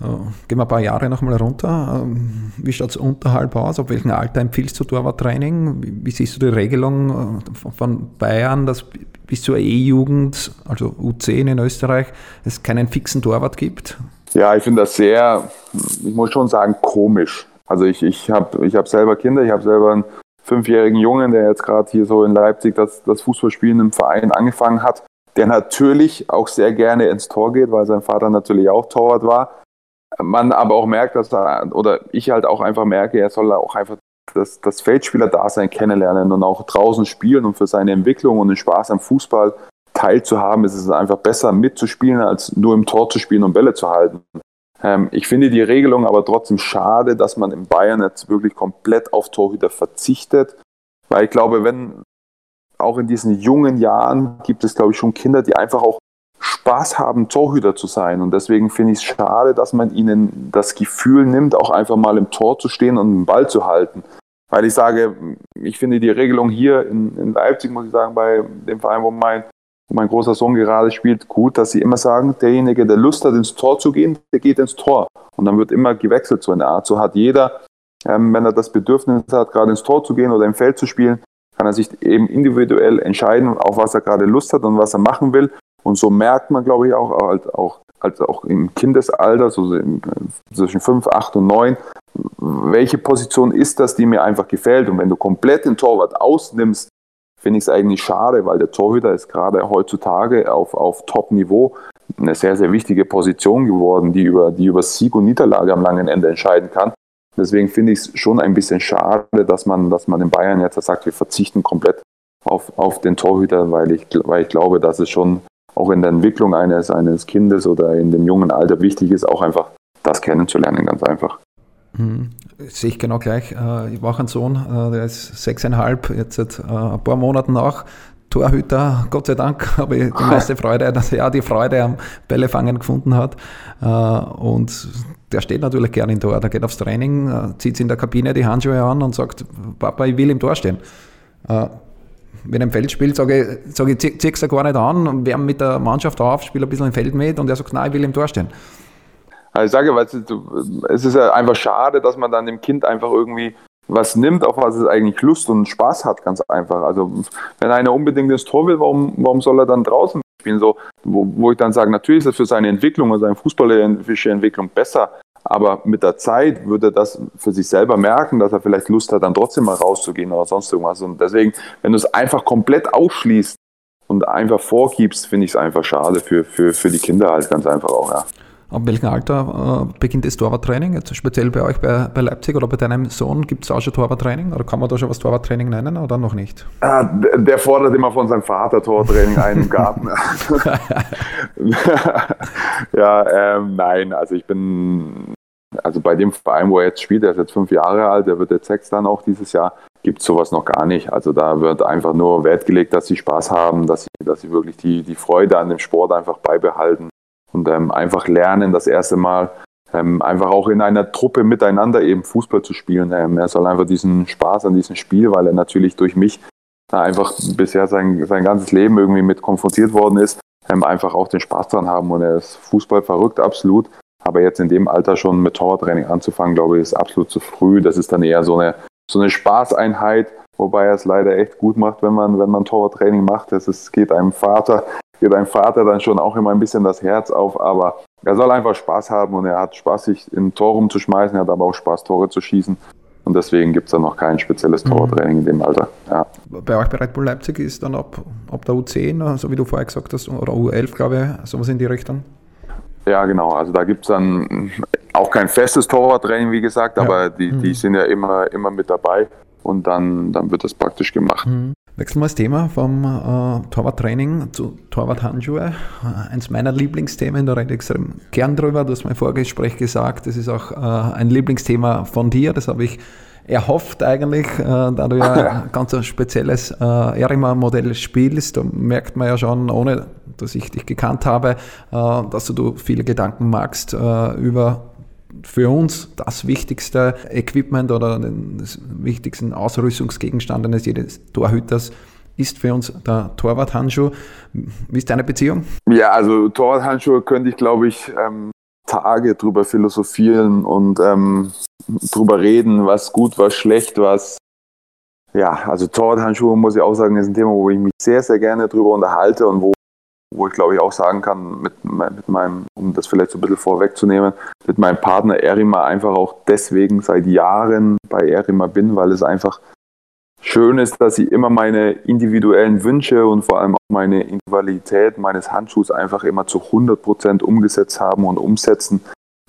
Äh, gehen wir ein paar Jahre nochmal runter. Ähm, wie schaut es unterhalb aus? Ab welchem Alter empfiehlst du Torwarttraining? Wie, wie siehst du die Regelung äh, von Bayern, dass bis zur E-Jugend, also U10 in Österreich, es keinen fixen Torwart gibt? Ja, ich finde das sehr, ich muss schon sagen, komisch. Also ich, ich habe ich hab selber Kinder, ich habe selber einen fünfjährigen Jungen, der jetzt gerade hier so in Leipzig das, das Fußballspielen im Verein angefangen hat, der natürlich auch sehr gerne ins Tor geht, weil sein Vater natürlich auch Torwart war. Man aber auch merkt, dass er, oder ich halt auch einfach merke, er soll auch einfach das, das Feldspieler-Dasein kennenlernen und auch draußen spielen und für seine Entwicklung und den Spaß am Fußball teilzuhaben, ist es einfach besser mitzuspielen, als nur im Tor zu spielen und Bälle zu halten. Ähm, ich finde die Regelung aber trotzdem schade, dass man in Bayern jetzt wirklich komplett auf Torhüter verzichtet, weil ich glaube, wenn auch in diesen jungen Jahren gibt es, glaube ich, schon Kinder, die einfach auch Spaß haben, Torhüter zu sein. Und deswegen finde ich es schade, dass man ihnen das Gefühl nimmt, auch einfach mal im Tor zu stehen und den Ball zu halten. Weil ich sage, ich finde die Regelung hier in, in Leipzig, muss ich sagen, bei dem Verein, wo mein mein großer Sohn gerade spielt, gut, dass sie immer sagen, derjenige, der Lust hat, ins Tor zu gehen, der geht ins Tor. Und dann wird immer gewechselt so eine Art. So hat jeder, ähm, wenn er das Bedürfnis hat, gerade ins Tor zu gehen oder im Feld zu spielen, kann er sich eben individuell entscheiden, auf was er gerade Lust hat und was er machen will. Und so merkt man, glaube ich, auch, auch, auch, also auch im Kindesalter, so zwischen 5, 8 und 9, welche Position ist das, die mir einfach gefällt. Und wenn du komplett den Torwart ausnimmst, finde ich es eigentlich schade, weil der Torhüter ist gerade heutzutage auf, auf Top-Niveau eine sehr, sehr wichtige Position geworden, die über, die über Sieg und Niederlage am langen Ende entscheiden kann. Deswegen finde ich es schon ein bisschen schade, dass man, dass man in Bayern jetzt sagt, wir verzichten komplett auf, auf den Torhüter, weil ich, weil ich glaube, dass es schon auch in der Entwicklung eines, eines Kindes oder in dem jungen Alter wichtig ist, auch einfach das kennenzulernen, ganz einfach. Mhm. Sehe ich genau gleich. Äh, ich mache einen Sohn, äh, der ist sechseinhalb, jetzt seit äh, ein paar Monaten nach. Torhüter, Gott sei Dank <laughs> habe ich die meiste Freude, dass er die Freude am Bällefangen gefunden hat. Und der steht natürlich gerne im Tor. Der geht aufs Training, zieht in der Kabine die Handschuhe an und sagt, Papa, ich will im Tor stehen. Wenn er im Feld spielt, sage ich, sage ich zieh, zieh's gar nicht an, wärme mit der Mannschaft auf, spiele ein bisschen im Feld mit und er sagt, nein, ich will im Tor stehen. Also ich sage, weil es ist ja einfach schade, dass man dann dem Kind einfach irgendwie was nimmt, auf was es eigentlich Lust und Spaß hat, ganz einfach. Also wenn einer unbedingt ins Tor will, warum, warum soll er dann draußen spielen? So, wo, wo ich dann sage, natürlich ist es für seine Entwicklung und seine fußballerische Entwicklung besser, aber mit der Zeit würde er das für sich selber merken, dass er vielleicht Lust hat, dann trotzdem mal rauszugehen oder sonst irgendwas. Und deswegen, wenn du es einfach komplett ausschließt und einfach vorgibst, finde ich es einfach schade für, für, für die Kinder halt ganz einfach auch, ja. Ab welchem Alter äh, beginnt das Torwarttraining? Jetzt speziell bei euch bei, bei Leipzig oder bei deinem Sohn gibt es auch schon Torwarttraining? Oder kann man da schon was Torwarttraining nennen oder noch nicht? Der, der fordert immer von seinem Vater Torwarttraining ein im Garten. <laughs> ja, ähm, nein, also ich bin, also bei dem Verein, wo er jetzt spielt, der ist jetzt fünf Jahre alt, der wird jetzt sechs dann auch dieses Jahr, gibt es sowas noch gar nicht. Also da wird einfach nur Wert gelegt, dass sie Spaß haben, dass sie, dass sie wirklich die, die Freude an dem Sport einfach beibehalten und ähm, einfach lernen, das erste Mal ähm, einfach auch in einer Truppe miteinander eben Fußball zu spielen. Ähm, er soll einfach diesen Spaß an diesem Spiel, weil er natürlich durch mich da einfach bisher sein, sein ganzes Leben irgendwie mit konfrontiert worden ist, ähm, einfach auch den Spaß dran haben und er ist Fußball verrückt, absolut. Aber jetzt in dem Alter schon mit Torwarttraining anzufangen, glaube ich, ist absolut zu früh. Das ist dann eher so eine, so eine Spaßeinheit, wobei er es leider echt gut macht, wenn man, wenn man Torwarttraining macht. Ist, geht einem Vater, geht einem Vater dann schon auch immer ein bisschen das Herz auf, aber er soll einfach Spaß haben und er hat Spaß, sich in Tor rumzuschmeißen, er hat aber auch Spaß, Tore zu schießen. Und deswegen gibt es da noch kein spezielles mhm. Torwarttraining in dem Alter. Ja. Bei euch bei Red Bull Leipzig ist dann ab, ab der U10, so wie du vorher gesagt hast, oder U11, glaube ich, sowas in die Richtung? Ja, genau. Also da gibt es dann auch kein festes Torwarttraining, wie gesagt, ja. aber die, die mhm. sind ja immer, immer mit dabei und dann, dann wird das praktisch gemacht. Mhm. Wechseln wir das Thema vom äh, Torwarttraining zu Torwarthandschuhe. Äh, eins meiner Lieblingsthemen, da rede ich extrem gern drüber. Du hast mein Vorgespräch gesagt, das ist auch äh, ein Lieblingsthema von dir. Das habe ich erhofft eigentlich, äh, da du ja <laughs> ein ganz spezielles äh, Erima-Modell spielst. Da merkt man ja schon, ohne dass ich dich gekannt habe, äh, dass du viele Gedanken magst äh, über für uns das wichtigste Equipment oder den wichtigsten Ausrüstungsgegenstand eines jedes Torhüters ist für uns der Torwarthandschuh. Wie ist deine Beziehung? Ja, also Torwarthandschuhe könnte ich, glaube ich, ähm, Tage drüber philosophieren und ähm, drüber reden, was gut, was schlecht, was. Ja, also Torwarthandschuhe muss ich auch sagen, ist ein Thema, wo ich mich sehr, sehr gerne drüber unterhalte und wo wo ich glaube ich auch sagen kann, mit, mit meinem, um das vielleicht so ein bisschen vorwegzunehmen, mit meinem Partner Erima einfach auch deswegen seit Jahren bei Erima bin, weil es einfach schön ist, dass sie immer meine individuellen Wünsche und vor allem auch meine Individualität meines Handschuhs einfach immer zu 100 Prozent umgesetzt haben und umsetzen,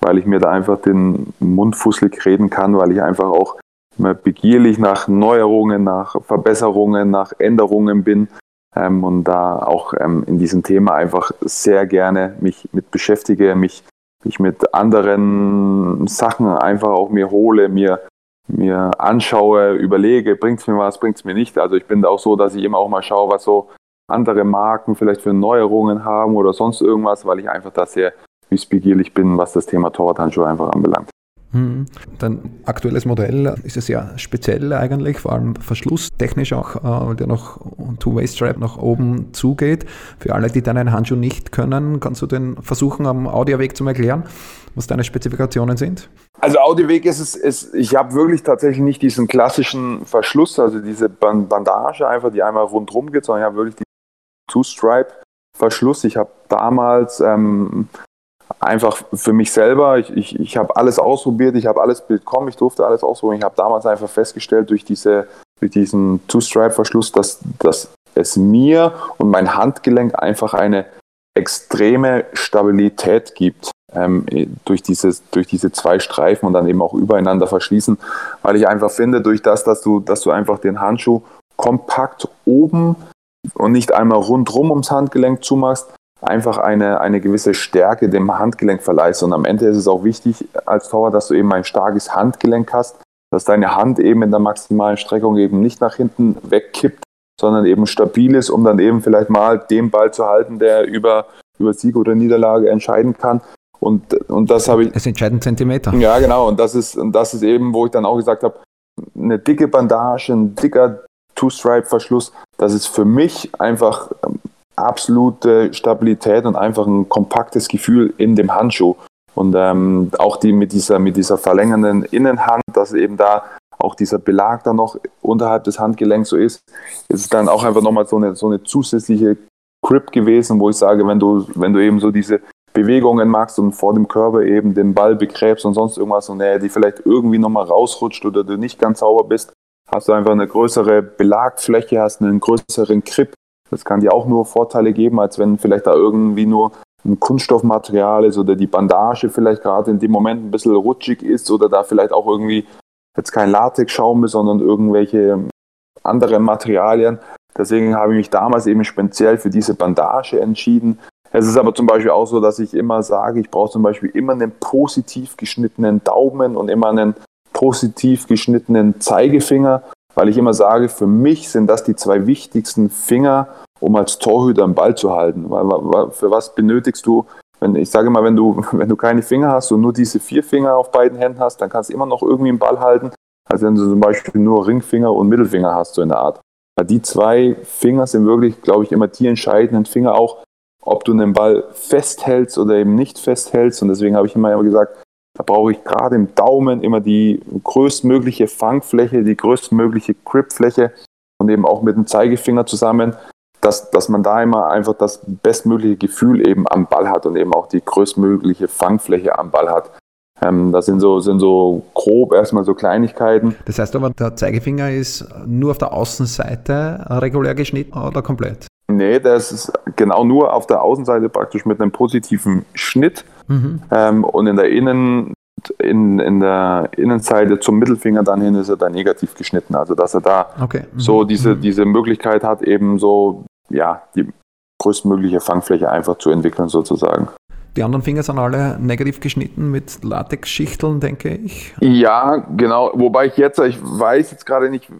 weil ich mir da einfach den Mund fusselig reden kann, weil ich einfach auch immer begierlich nach Neuerungen, nach Verbesserungen, nach Änderungen bin ähm, und da auch ähm, in diesem Thema einfach sehr gerne mich mit beschäftige, mich, mich mit anderen Sachen einfach auch mir hole, mir, mir anschaue, überlege, bringt es mir was, bringt es mir nicht. Also ich bin da auch so, dass ich immer auch mal schaue, was so andere Marken vielleicht für Neuerungen haben oder sonst irgendwas, weil ich einfach da sehr wissbegierig bin, was das Thema Torwarthandschuhe einfach anbelangt. Hm. Dein aktuelles Modell ist ja sehr speziell eigentlich, vor allem verschlusstechnisch auch, äh, weil der noch Two-Way-Strap nach oben zugeht. Für alle, die deinen Handschuh nicht können, kannst du den versuchen, am Audioweg zu erklären, was deine Spezifikationen sind? Also Audioweg ist es, ist, ich habe wirklich tatsächlich nicht diesen klassischen Verschluss, also diese Bandage einfach, die einmal rundherum geht, sondern ich habe wirklich die Two-Stripe-Verschluss. Ich habe damals ähm, einfach für mich selber, ich, ich, ich habe alles ausprobiert, ich habe alles bekommen, ich durfte alles ausprobieren. Ich habe damals einfach festgestellt durch, diese, durch diesen Two-Stripe-Verschluss, dass, dass es mir und mein Handgelenk einfach eine extreme Stabilität gibt ähm, durch, dieses, durch diese zwei Streifen und dann eben auch übereinander verschließen, weil ich einfach finde, durch das, dass du, dass du einfach den Handschuh kompakt oben und nicht einmal rundrum ums Handgelenk zumachst, einfach eine, eine gewisse Stärke dem Handgelenk verleihst. Und am Ende ist es auch wichtig als Torwart, dass du eben ein starkes Handgelenk hast, dass deine Hand eben in der maximalen Streckung eben nicht nach hinten wegkippt, sondern eben stabil ist, um dann eben vielleicht mal den Ball zu halten, der über, über Sieg oder Niederlage entscheiden kann. Und, und das habe ich. Es entscheiden Zentimeter. Ja, genau. Und das ist, und das ist eben, wo ich dann auch gesagt habe, eine dicke Bandage, ein dicker Two-Stripe-Verschluss, das ist für mich einfach absolute Stabilität und einfach ein kompaktes Gefühl in dem Handschuh. Und ähm, auch die mit dieser, mit dieser verlängernden Innenhand, dass eben da auch dieser Belag dann noch unterhalb des Handgelenks so ist, ist dann auch einfach nochmal so eine, so eine zusätzliche Grip gewesen, wo ich sage, wenn du, wenn du eben so diese Bewegungen machst und vor dem Körper eben den Ball begräbst und sonst irgendwas und er die vielleicht irgendwie nochmal rausrutscht oder du nicht ganz sauber bist, hast du einfach eine größere Belagfläche, hast einen größeren Grip das kann dir auch nur Vorteile geben, als wenn vielleicht da irgendwie nur ein Kunststoffmaterial ist oder die Bandage vielleicht gerade in dem Moment ein bisschen rutschig ist oder da vielleicht auch irgendwie jetzt kein Latexschaum ist, sondern irgendwelche anderen Materialien. Deswegen habe ich mich damals eben speziell für diese Bandage entschieden. Es ist aber zum Beispiel auch so, dass ich immer sage, ich brauche zum Beispiel immer einen positiv geschnittenen Daumen und immer einen positiv geschnittenen Zeigefinger weil ich immer sage, für mich sind das die zwei wichtigsten Finger, um als Torhüter einen Ball zu halten. Weil, für was benötigst du, wenn, ich sage mal, wenn du, <laughs> wenn du keine Finger hast und nur diese vier Finger auf beiden Händen hast, dann kannst du immer noch irgendwie einen Ball halten, als wenn du zum Beispiel nur Ringfinger und Mittelfinger hast, so in der Art. Die zwei Finger sind wirklich, glaube ich, immer die entscheidenden Finger auch, ob du einen Ball festhältst oder eben nicht festhältst. Und deswegen habe ich immer gesagt, da brauche ich gerade im Daumen immer die größtmögliche Fangfläche, die größtmögliche Gripfläche und eben auch mit dem Zeigefinger zusammen, dass, dass man da immer einfach das bestmögliche Gefühl eben am Ball hat und eben auch die größtmögliche Fangfläche am Ball hat. Ähm, das sind so, sind so grob erstmal so Kleinigkeiten. Das heißt aber, der Zeigefinger ist nur auf der Außenseite regulär geschnitten oder komplett? Nee, das ist genau nur auf der Außenseite praktisch mit einem positiven Schnitt mhm. ähm, und in der Innen, in, in der Innenseite zum Mittelfinger dann hin ist er da negativ geschnitten. Also dass er da okay. mhm. so diese, mhm. diese Möglichkeit hat, eben so ja, die größtmögliche Fangfläche einfach zu entwickeln sozusagen. Die anderen Finger sind alle negativ geschnitten mit Latexschichteln, denke ich. Ja, genau. Wobei ich jetzt, ich weiß jetzt gerade nicht,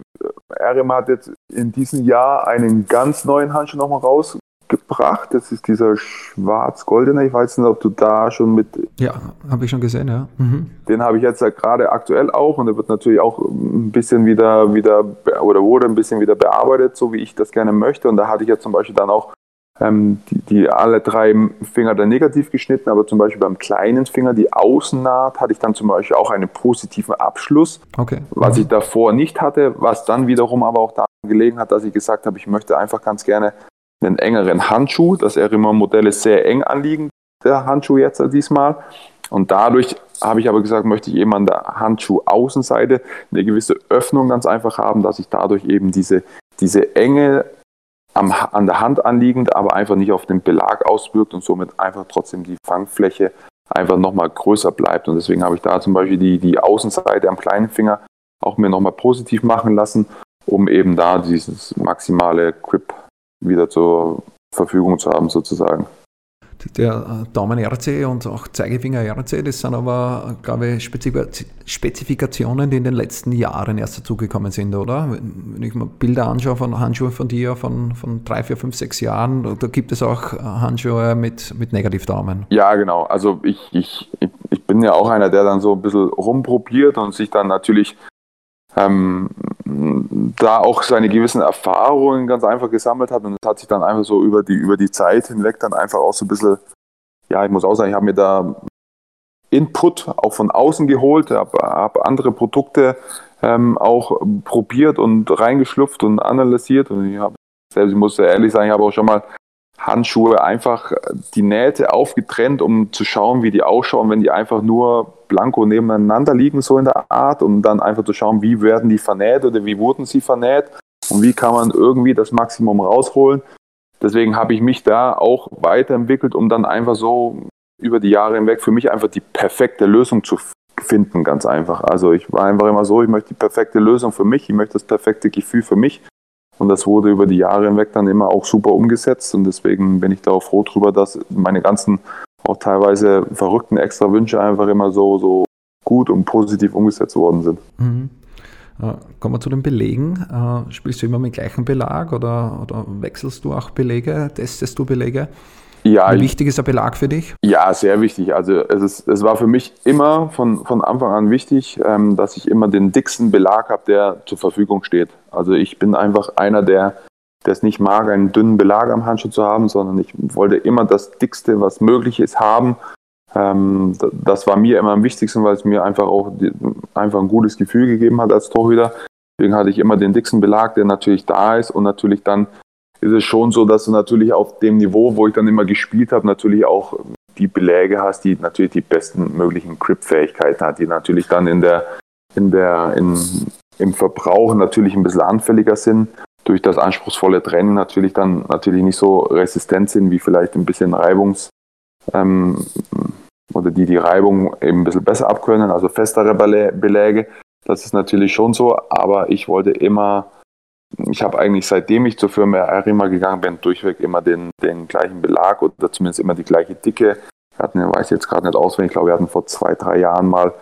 RM hat jetzt in diesem Jahr einen ganz neuen Handschuh nochmal rausgebracht. Das ist dieser schwarz-goldene. Ich weiß nicht, ob du da schon mit. Ja, habe ich schon gesehen, ja. Mhm. Den habe ich jetzt gerade aktuell auch und der wird natürlich auch ein bisschen wieder, wieder oder wurde ein bisschen wieder bearbeitet, so wie ich das gerne möchte. Und da hatte ich jetzt zum Beispiel dann auch ähm, die, die, alle drei Finger dann negativ geschnitten, aber zum Beispiel beim kleinen Finger, die Außennaht, hatte ich dann zum Beispiel auch einen positiven Abschluss, okay. was ich davor nicht hatte, was dann wiederum aber auch daran gelegen hat, dass ich gesagt habe, ich möchte einfach ganz gerne einen engeren Handschuh. Das Erimon-Modell ist sehr eng anliegend, der Handschuh jetzt diesmal. Und dadurch habe ich aber gesagt, möchte ich eben an der Handschuh-Außenseite eine gewisse Öffnung ganz einfach haben, dass ich dadurch eben diese, diese Enge am, an der Hand anliegend, aber einfach nicht auf den Belag auswirkt und somit einfach trotzdem die Fangfläche einfach nochmal größer bleibt. Und deswegen habe ich da zum Beispiel die, die Außenseite am kleinen Finger auch mir nochmal positiv machen lassen, um eben da dieses maximale Grip wieder zur Verfügung zu haben sozusagen der äh, Daumen RC und auch Zeigefinger RC, das sind aber, glaube ich, Spezifikationen, die in den letzten Jahren erst dazugekommen sind, oder? Wenn ich mir Bilder anschaue von Handschuhen von dir von, von drei, vier, fünf, sechs Jahren, da gibt es auch äh, Handschuhe mit, mit Negativdaumen. Ja, genau. Also ich, ich, ich bin ja auch einer, der dann so ein bisschen rumprobiert und sich dann natürlich ähm, da auch seine gewissen Erfahrungen ganz einfach gesammelt hat und es hat sich dann einfach so über die, über die Zeit hinweg dann einfach auch so ein bisschen, ja, ich muss auch sagen, ich habe mir da Input auch von außen geholt, habe hab andere Produkte ähm, auch probiert und reingeschlüpft und analysiert und ich habe selbst, ich muss ehrlich sagen, ich habe auch schon mal Handschuhe einfach die Nähte aufgetrennt, um zu schauen, wie die ausschauen, wenn die einfach nur blanko nebeneinander liegen, so in der Art, um dann einfach zu schauen, wie werden die vernäht oder wie wurden sie vernäht und wie kann man irgendwie das Maximum rausholen. Deswegen habe ich mich da auch weiterentwickelt, um dann einfach so über die Jahre hinweg für mich einfach die perfekte Lösung zu finden, ganz einfach. Also ich war einfach immer so, ich möchte die perfekte Lösung für mich, ich möchte das perfekte Gefühl für mich und das wurde über die Jahre hinweg dann immer auch super umgesetzt. Und deswegen bin ich da auch froh drüber, dass meine ganzen auch teilweise verrückten extra Wünsche einfach immer so, so gut und positiv umgesetzt worden sind. Mhm. Äh, kommen wir zu den Belegen. Äh, spielst du immer mit gleichem Belag oder, oder wechselst du auch Belege? Testest du Belege? Ja, Wie wichtig ist der Belag für dich? Ja, sehr wichtig. Also es, ist, es war für mich immer von, von Anfang an wichtig, ähm, dass ich immer den dicksten Belag habe, der zur Verfügung steht. Also ich bin einfach einer, der es nicht mag, einen dünnen Belag am Handschuh zu haben, sondern ich wollte immer das dickste, was möglich ist, haben. Ähm, das war mir immer am wichtigsten, weil es mir einfach auch einfach ein gutes Gefühl gegeben hat als Torhüter. Deswegen hatte ich immer den dicksten Belag, der natürlich da ist und natürlich dann ist es schon so, dass du natürlich auf dem Niveau, wo ich dann immer gespielt habe, natürlich auch die Beläge hast, die natürlich die besten möglichen Grip-Fähigkeiten hat, die natürlich dann in der, in der, in, im Verbrauch natürlich ein bisschen anfälliger sind, durch das anspruchsvolle Training natürlich dann natürlich nicht so resistent sind, wie vielleicht ein bisschen Reibungs- ähm, oder die die Reibung eben ein bisschen besser abkönnen, also festere Beläge. Das ist natürlich schon so, aber ich wollte immer ich habe eigentlich seitdem ich zur Firma Arima gegangen bin, durchweg immer den, den gleichen Belag oder zumindest immer die gleiche Dicke. Wir hatten, ich weiß jetzt gerade nicht auswendig, ich glaube, wir hatten vor zwei, drei Jahren mal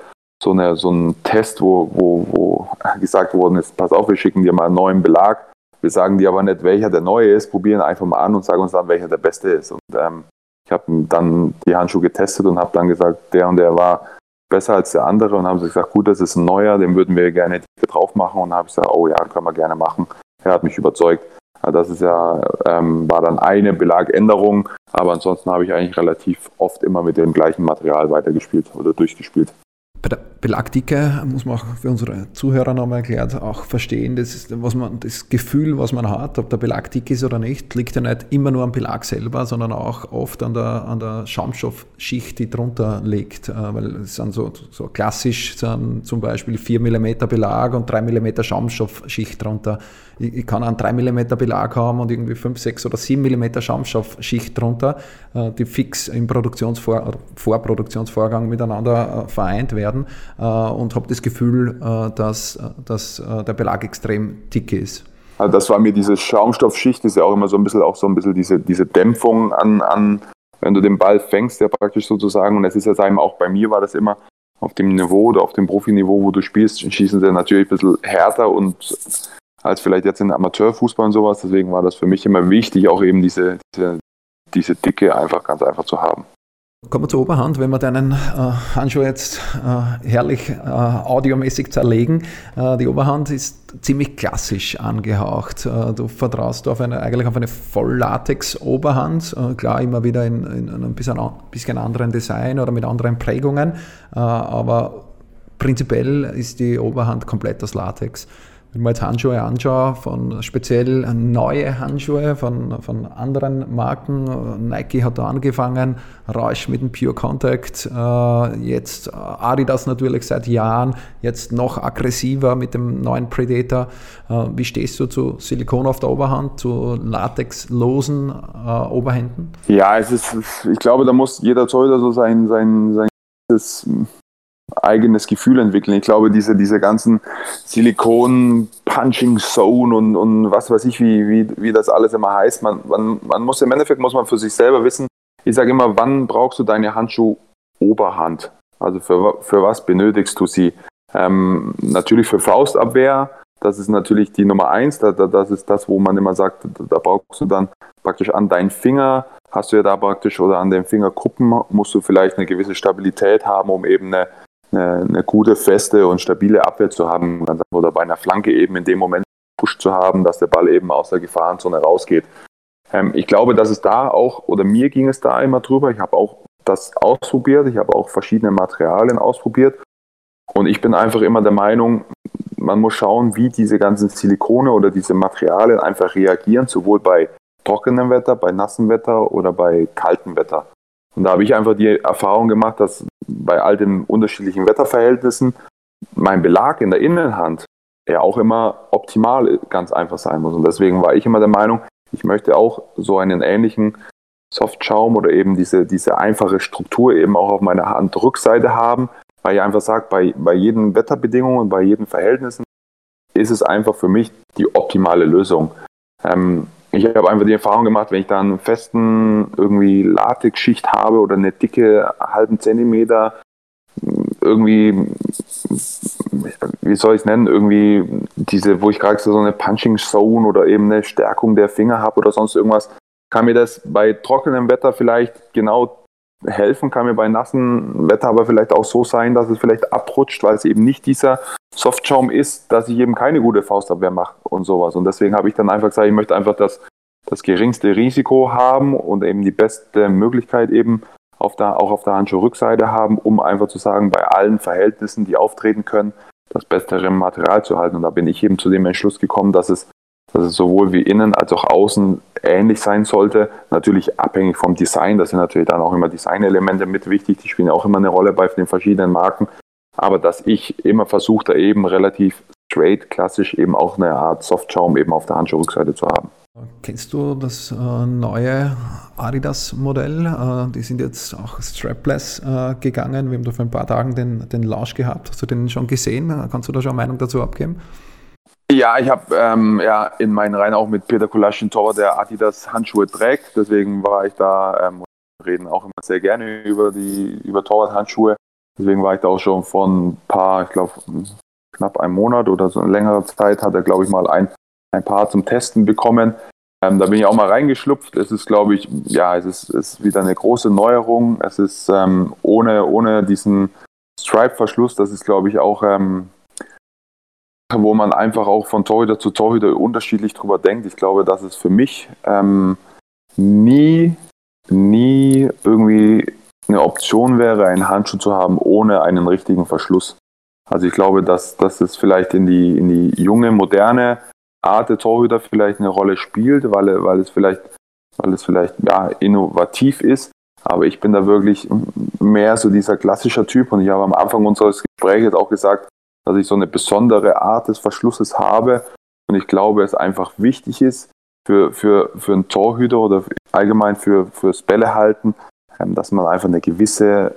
so, eine, so einen Test, wo, wo, wo gesagt worden ist, pass auf, wir schicken dir mal einen neuen Belag. Wir sagen dir aber nicht, welcher der neue ist, probieren einfach mal an und sagen uns dann, welcher der beste ist. Und ähm, ich habe dann die Handschuhe getestet und habe dann gesagt, der und der war besser als der andere und haben sie gesagt, gut, das ist ein neuer, den würden wir gerne drauf machen und habe ich gesagt, oh ja, können wir gerne machen. er hat mich überzeugt. Das ist ja, ähm, war dann eine Belagänderung, aber ansonsten habe ich eigentlich relativ oft immer mit dem gleichen Material weitergespielt oder durchgespielt. Bei der Belagdicke muss man auch für unsere Zuhörer nochmal erklärt auch verstehen, das, ist, was man, das Gefühl, was man hat, ob der Belag dick ist oder nicht, liegt ja nicht immer nur am Belag selber, sondern auch oft an der, an der Schaumstoffschicht, die drunter liegt. Äh, weil es sind so, so klassisch sind zum Beispiel 4 mm Belag und 3 mm Schaumstoffschicht drunter. Ich, ich kann einen 3 mm Belag haben und irgendwie 5, 6 oder 7 mm Schaumstoffschicht drunter, äh, die fix im Produktionsvor Vorproduktionsvorgang miteinander äh, vereint werden äh, und habe das Gefühl, dass, dass der Belag extrem dick ist. Also das war mir diese Schaumstoffschicht, ist ja auch immer so ein bisschen auch so ein bisschen diese, diese Dämpfung an, an, wenn du den Ball fängst, ja praktisch sozusagen. Und es ist ja sagen auch bei mir war das immer auf dem Niveau oder auf dem Profiniveau, wo du spielst, schießen sie natürlich ein bisschen härter und als vielleicht jetzt in Amateurfußball und sowas. Deswegen war das für mich immer wichtig, auch eben diese, diese, diese Dicke einfach ganz einfach zu haben. Kommen wir zur Oberhand, wenn wir deinen äh, Handschuh jetzt äh, herrlich äh, audiomäßig zerlegen. Äh, die Oberhand ist ziemlich klassisch angehaucht. Äh, du vertraust auf eine, eigentlich auf eine Volllatex-Oberhand, äh, klar immer wieder in, in, einem bisschen, bisschen anderen Design oder mit anderen Prägungen, aber prinzipiell ist die Oberhand komplett aus Latex. Wenn man jetzt Handschuhe anschaue, von speziell neue Handschuhe von, von anderen Marken, Nike hat da angefangen, Rausch mit dem Pure Contact, äh, jetzt Adidas natürlich seit Jahren, jetzt noch aggressiver mit dem neuen Predator. Äh, wie stehst du zu Silikon auf der Oberhand, zu latexlosen äh, Oberhänden? Ja, es ist, ich glaube, da muss jeder Zoll so sein, sein, sein eigenes Gefühl entwickeln. Ich glaube, diese, diese ganzen Silikon-Punching-Zone und, und was weiß ich, wie, wie, wie das alles immer heißt, man, man, man muss im Endeffekt muss man für sich selber wissen, ich sage immer, wann brauchst du deine Handschuh-Oberhand? Also für, für was benötigst du sie? Ähm, natürlich für Faustabwehr, das ist natürlich die Nummer eins, da, da, das ist das, wo man immer sagt, da, da brauchst du dann praktisch an deinen Finger, hast du ja da praktisch, oder an den Fingerkuppen musst du vielleicht eine gewisse Stabilität haben, um eben eine, eine, eine gute, feste und stabile Abwehr zu haben oder bei einer Flanke eben in dem Moment Push zu haben, dass der Ball eben aus der Gefahrenzone rausgeht. Ähm, ich glaube, dass es da auch, oder mir ging es da immer drüber, ich habe auch das ausprobiert, ich habe auch verschiedene Materialien ausprobiert und ich bin einfach immer der Meinung, man muss schauen, wie diese ganzen Silikone oder diese Materialien einfach reagieren, sowohl bei trockenem Wetter, bei nassem Wetter oder bei kaltem Wetter. Und da habe ich einfach die Erfahrung gemacht, dass bei all den unterschiedlichen Wetterverhältnissen mein Belag in der Innenhand ja auch immer optimal ganz einfach sein muss. Und deswegen war ich immer der Meinung, ich möchte auch so einen ähnlichen Softschaum oder eben diese, diese einfache Struktur eben auch auf meiner Handrückseite haben, weil ich einfach sage, bei, bei jeden Wetterbedingungen bei jeden Verhältnissen ist es einfach für mich die optimale Lösung. Ähm, ich habe einfach die Erfahrung gemacht, wenn ich da einen festen irgendwie Latexschicht habe oder eine dicke halben Zentimeter, irgendwie, wie soll ich es nennen, irgendwie diese, wo ich gerade so eine Punching Zone oder eben eine Stärkung der Finger habe oder sonst irgendwas, kann mir das bei trockenem Wetter vielleicht genau helfen, kann mir bei nassem Wetter aber vielleicht auch so sein, dass es vielleicht abrutscht, weil es eben nicht dieser Softschaum ist, dass ich eben keine gute Faustabwehr mache und sowas. Und deswegen habe ich dann einfach gesagt, ich möchte einfach das, das geringste Risiko haben und eben die beste Möglichkeit eben auf der, auch auf der Handschuhrückseite haben, um einfach zu sagen, bei allen Verhältnissen, die auftreten können, das bessere Material zu halten. Und da bin ich eben zu dem Entschluss gekommen, dass es, dass es sowohl wie innen als auch außen ähnlich sein sollte. Natürlich abhängig vom Design. Da sind natürlich dann auch immer Designelemente mit wichtig. Die spielen auch immer eine Rolle bei den verschiedenen Marken. Aber dass ich immer versuche, da eben relativ straight, klassisch eben auch eine Art Softschaum eben auf der Handschuhrückseite zu haben. Kennst du das äh, neue Adidas-Modell? Äh, die sind jetzt auch strapless äh, gegangen. Wir haben da vor ein paar Tagen den, den Launch gehabt. Hast du den schon gesehen? Kannst du da schon eine Meinung dazu abgeben? Ja, ich habe ähm, ja in meinen Reihen auch mit Peter Kulaschin Torwart, der Adidas Handschuhe trägt. Deswegen war ich da ähm, reden auch immer sehr gerne über die über Torwart Handschuhe. Deswegen war ich da auch schon von ein paar, ich glaube knapp einem Monat oder so eine längere Zeit hat er glaube ich mal ein ein paar zum Testen bekommen. Ähm, da bin ich auch mal reingeschlupft. Es ist, glaube ich, ja, es ist, ist wieder eine große Neuerung. Es ist ähm, ohne, ohne diesen Stripe-Verschluss, das ist, glaube ich, auch ähm, wo man einfach auch von Torhüter zu Torhüter unterschiedlich drüber denkt. Ich glaube, dass es für mich ähm, nie, nie irgendwie eine Option wäre, einen Handschuh zu haben ohne einen richtigen Verschluss. Also ich glaube, dass, dass es vielleicht in die, in die junge, moderne Art der Torhüter vielleicht eine Rolle spielt, weil, weil es vielleicht, weil es vielleicht ja, innovativ ist. Aber ich bin da wirklich mehr so dieser klassische Typ und ich habe am Anfang unseres Gesprächs auch gesagt, dass ich so eine besondere Art des Verschlusses habe und ich glaube, es einfach wichtig ist für, für, für einen Torhüter oder allgemein für, fürs Bällehalten, ähm, dass man einfach eine gewisse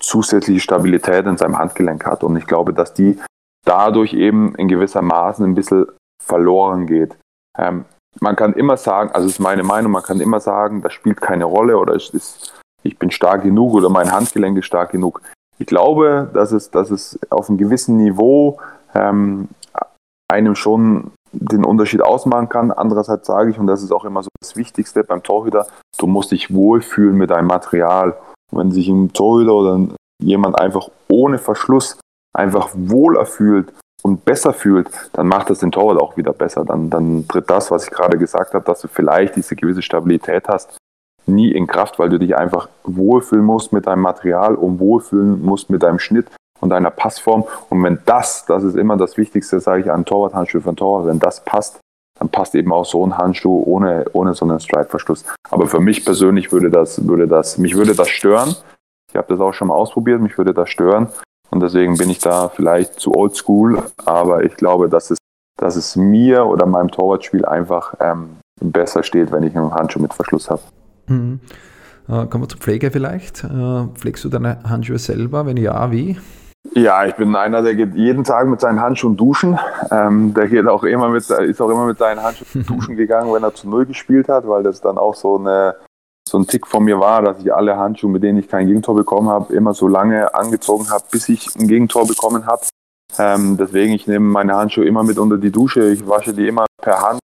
zusätzliche Stabilität in seinem Handgelenk hat. Und ich glaube, dass die dadurch eben in gewisser Maßen ein bisschen verloren geht. Ähm, man kann immer sagen, also ist meine Meinung, man kann immer sagen, das spielt keine Rolle oder ist, ist, ich bin stark genug oder mein Handgelenk ist stark genug. Ich glaube, dass es, dass es auf einem gewissen Niveau ähm, einem schon den Unterschied ausmachen kann. Andererseits sage ich, und das ist auch immer so das Wichtigste beim Torhüter, du musst dich wohlfühlen mit deinem Material. Wenn sich ein Torhüter oder jemand einfach ohne Verschluss einfach wohler fühlt und besser fühlt, dann macht das den Torwart auch wieder besser. Dann, dann tritt das, was ich gerade gesagt habe, dass du vielleicht diese gewisse Stabilität hast, nie in Kraft, weil du dich einfach wohlfühlen musst mit deinem Material und wohlfühlen musst mit deinem Schnitt und deiner Passform. Und wenn das, das ist immer das Wichtigste, sage ich, an Torwarthandschuh einen Torwart, wenn das passt, dann passt eben auch so ein Handschuh ohne, ohne so einen Stripe-Verschluss. Aber für mich persönlich würde das, würde das, mich würde das stören. Ich habe das auch schon mal ausprobiert, mich würde das stören. Und deswegen bin ich da vielleicht zu oldschool, aber ich glaube, dass es, dass es mir oder meinem Torwartspiel einfach ähm, besser steht, wenn ich einen Handschuh mit Verschluss habe. Mhm. Äh, kommen wir zur Pflege vielleicht. Äh, pflegst du deine Handschuhe selber? Wenn ja, wie? Ja, ich bin einer, der geht jeden Tag mit seinen Handschuhen duschen. Ähm, der geht auch immer mit, ist auch immer mit seinen Handschuhen <laughs> duschen gegangen, wenn er zu Null gespielt hat, weil das dann auch so eine so ein Tick von mir war, dass ich alle Handschuhe, mit denen ich kein Gegentor bekommen habe, immer so lange angezogen habe, bis ich ein Gegentor bekommen habe. Ähm, deswegen, ich nehme meine Handschuhe immer mit unter die Dusche. Ich wasche die immer per Hand.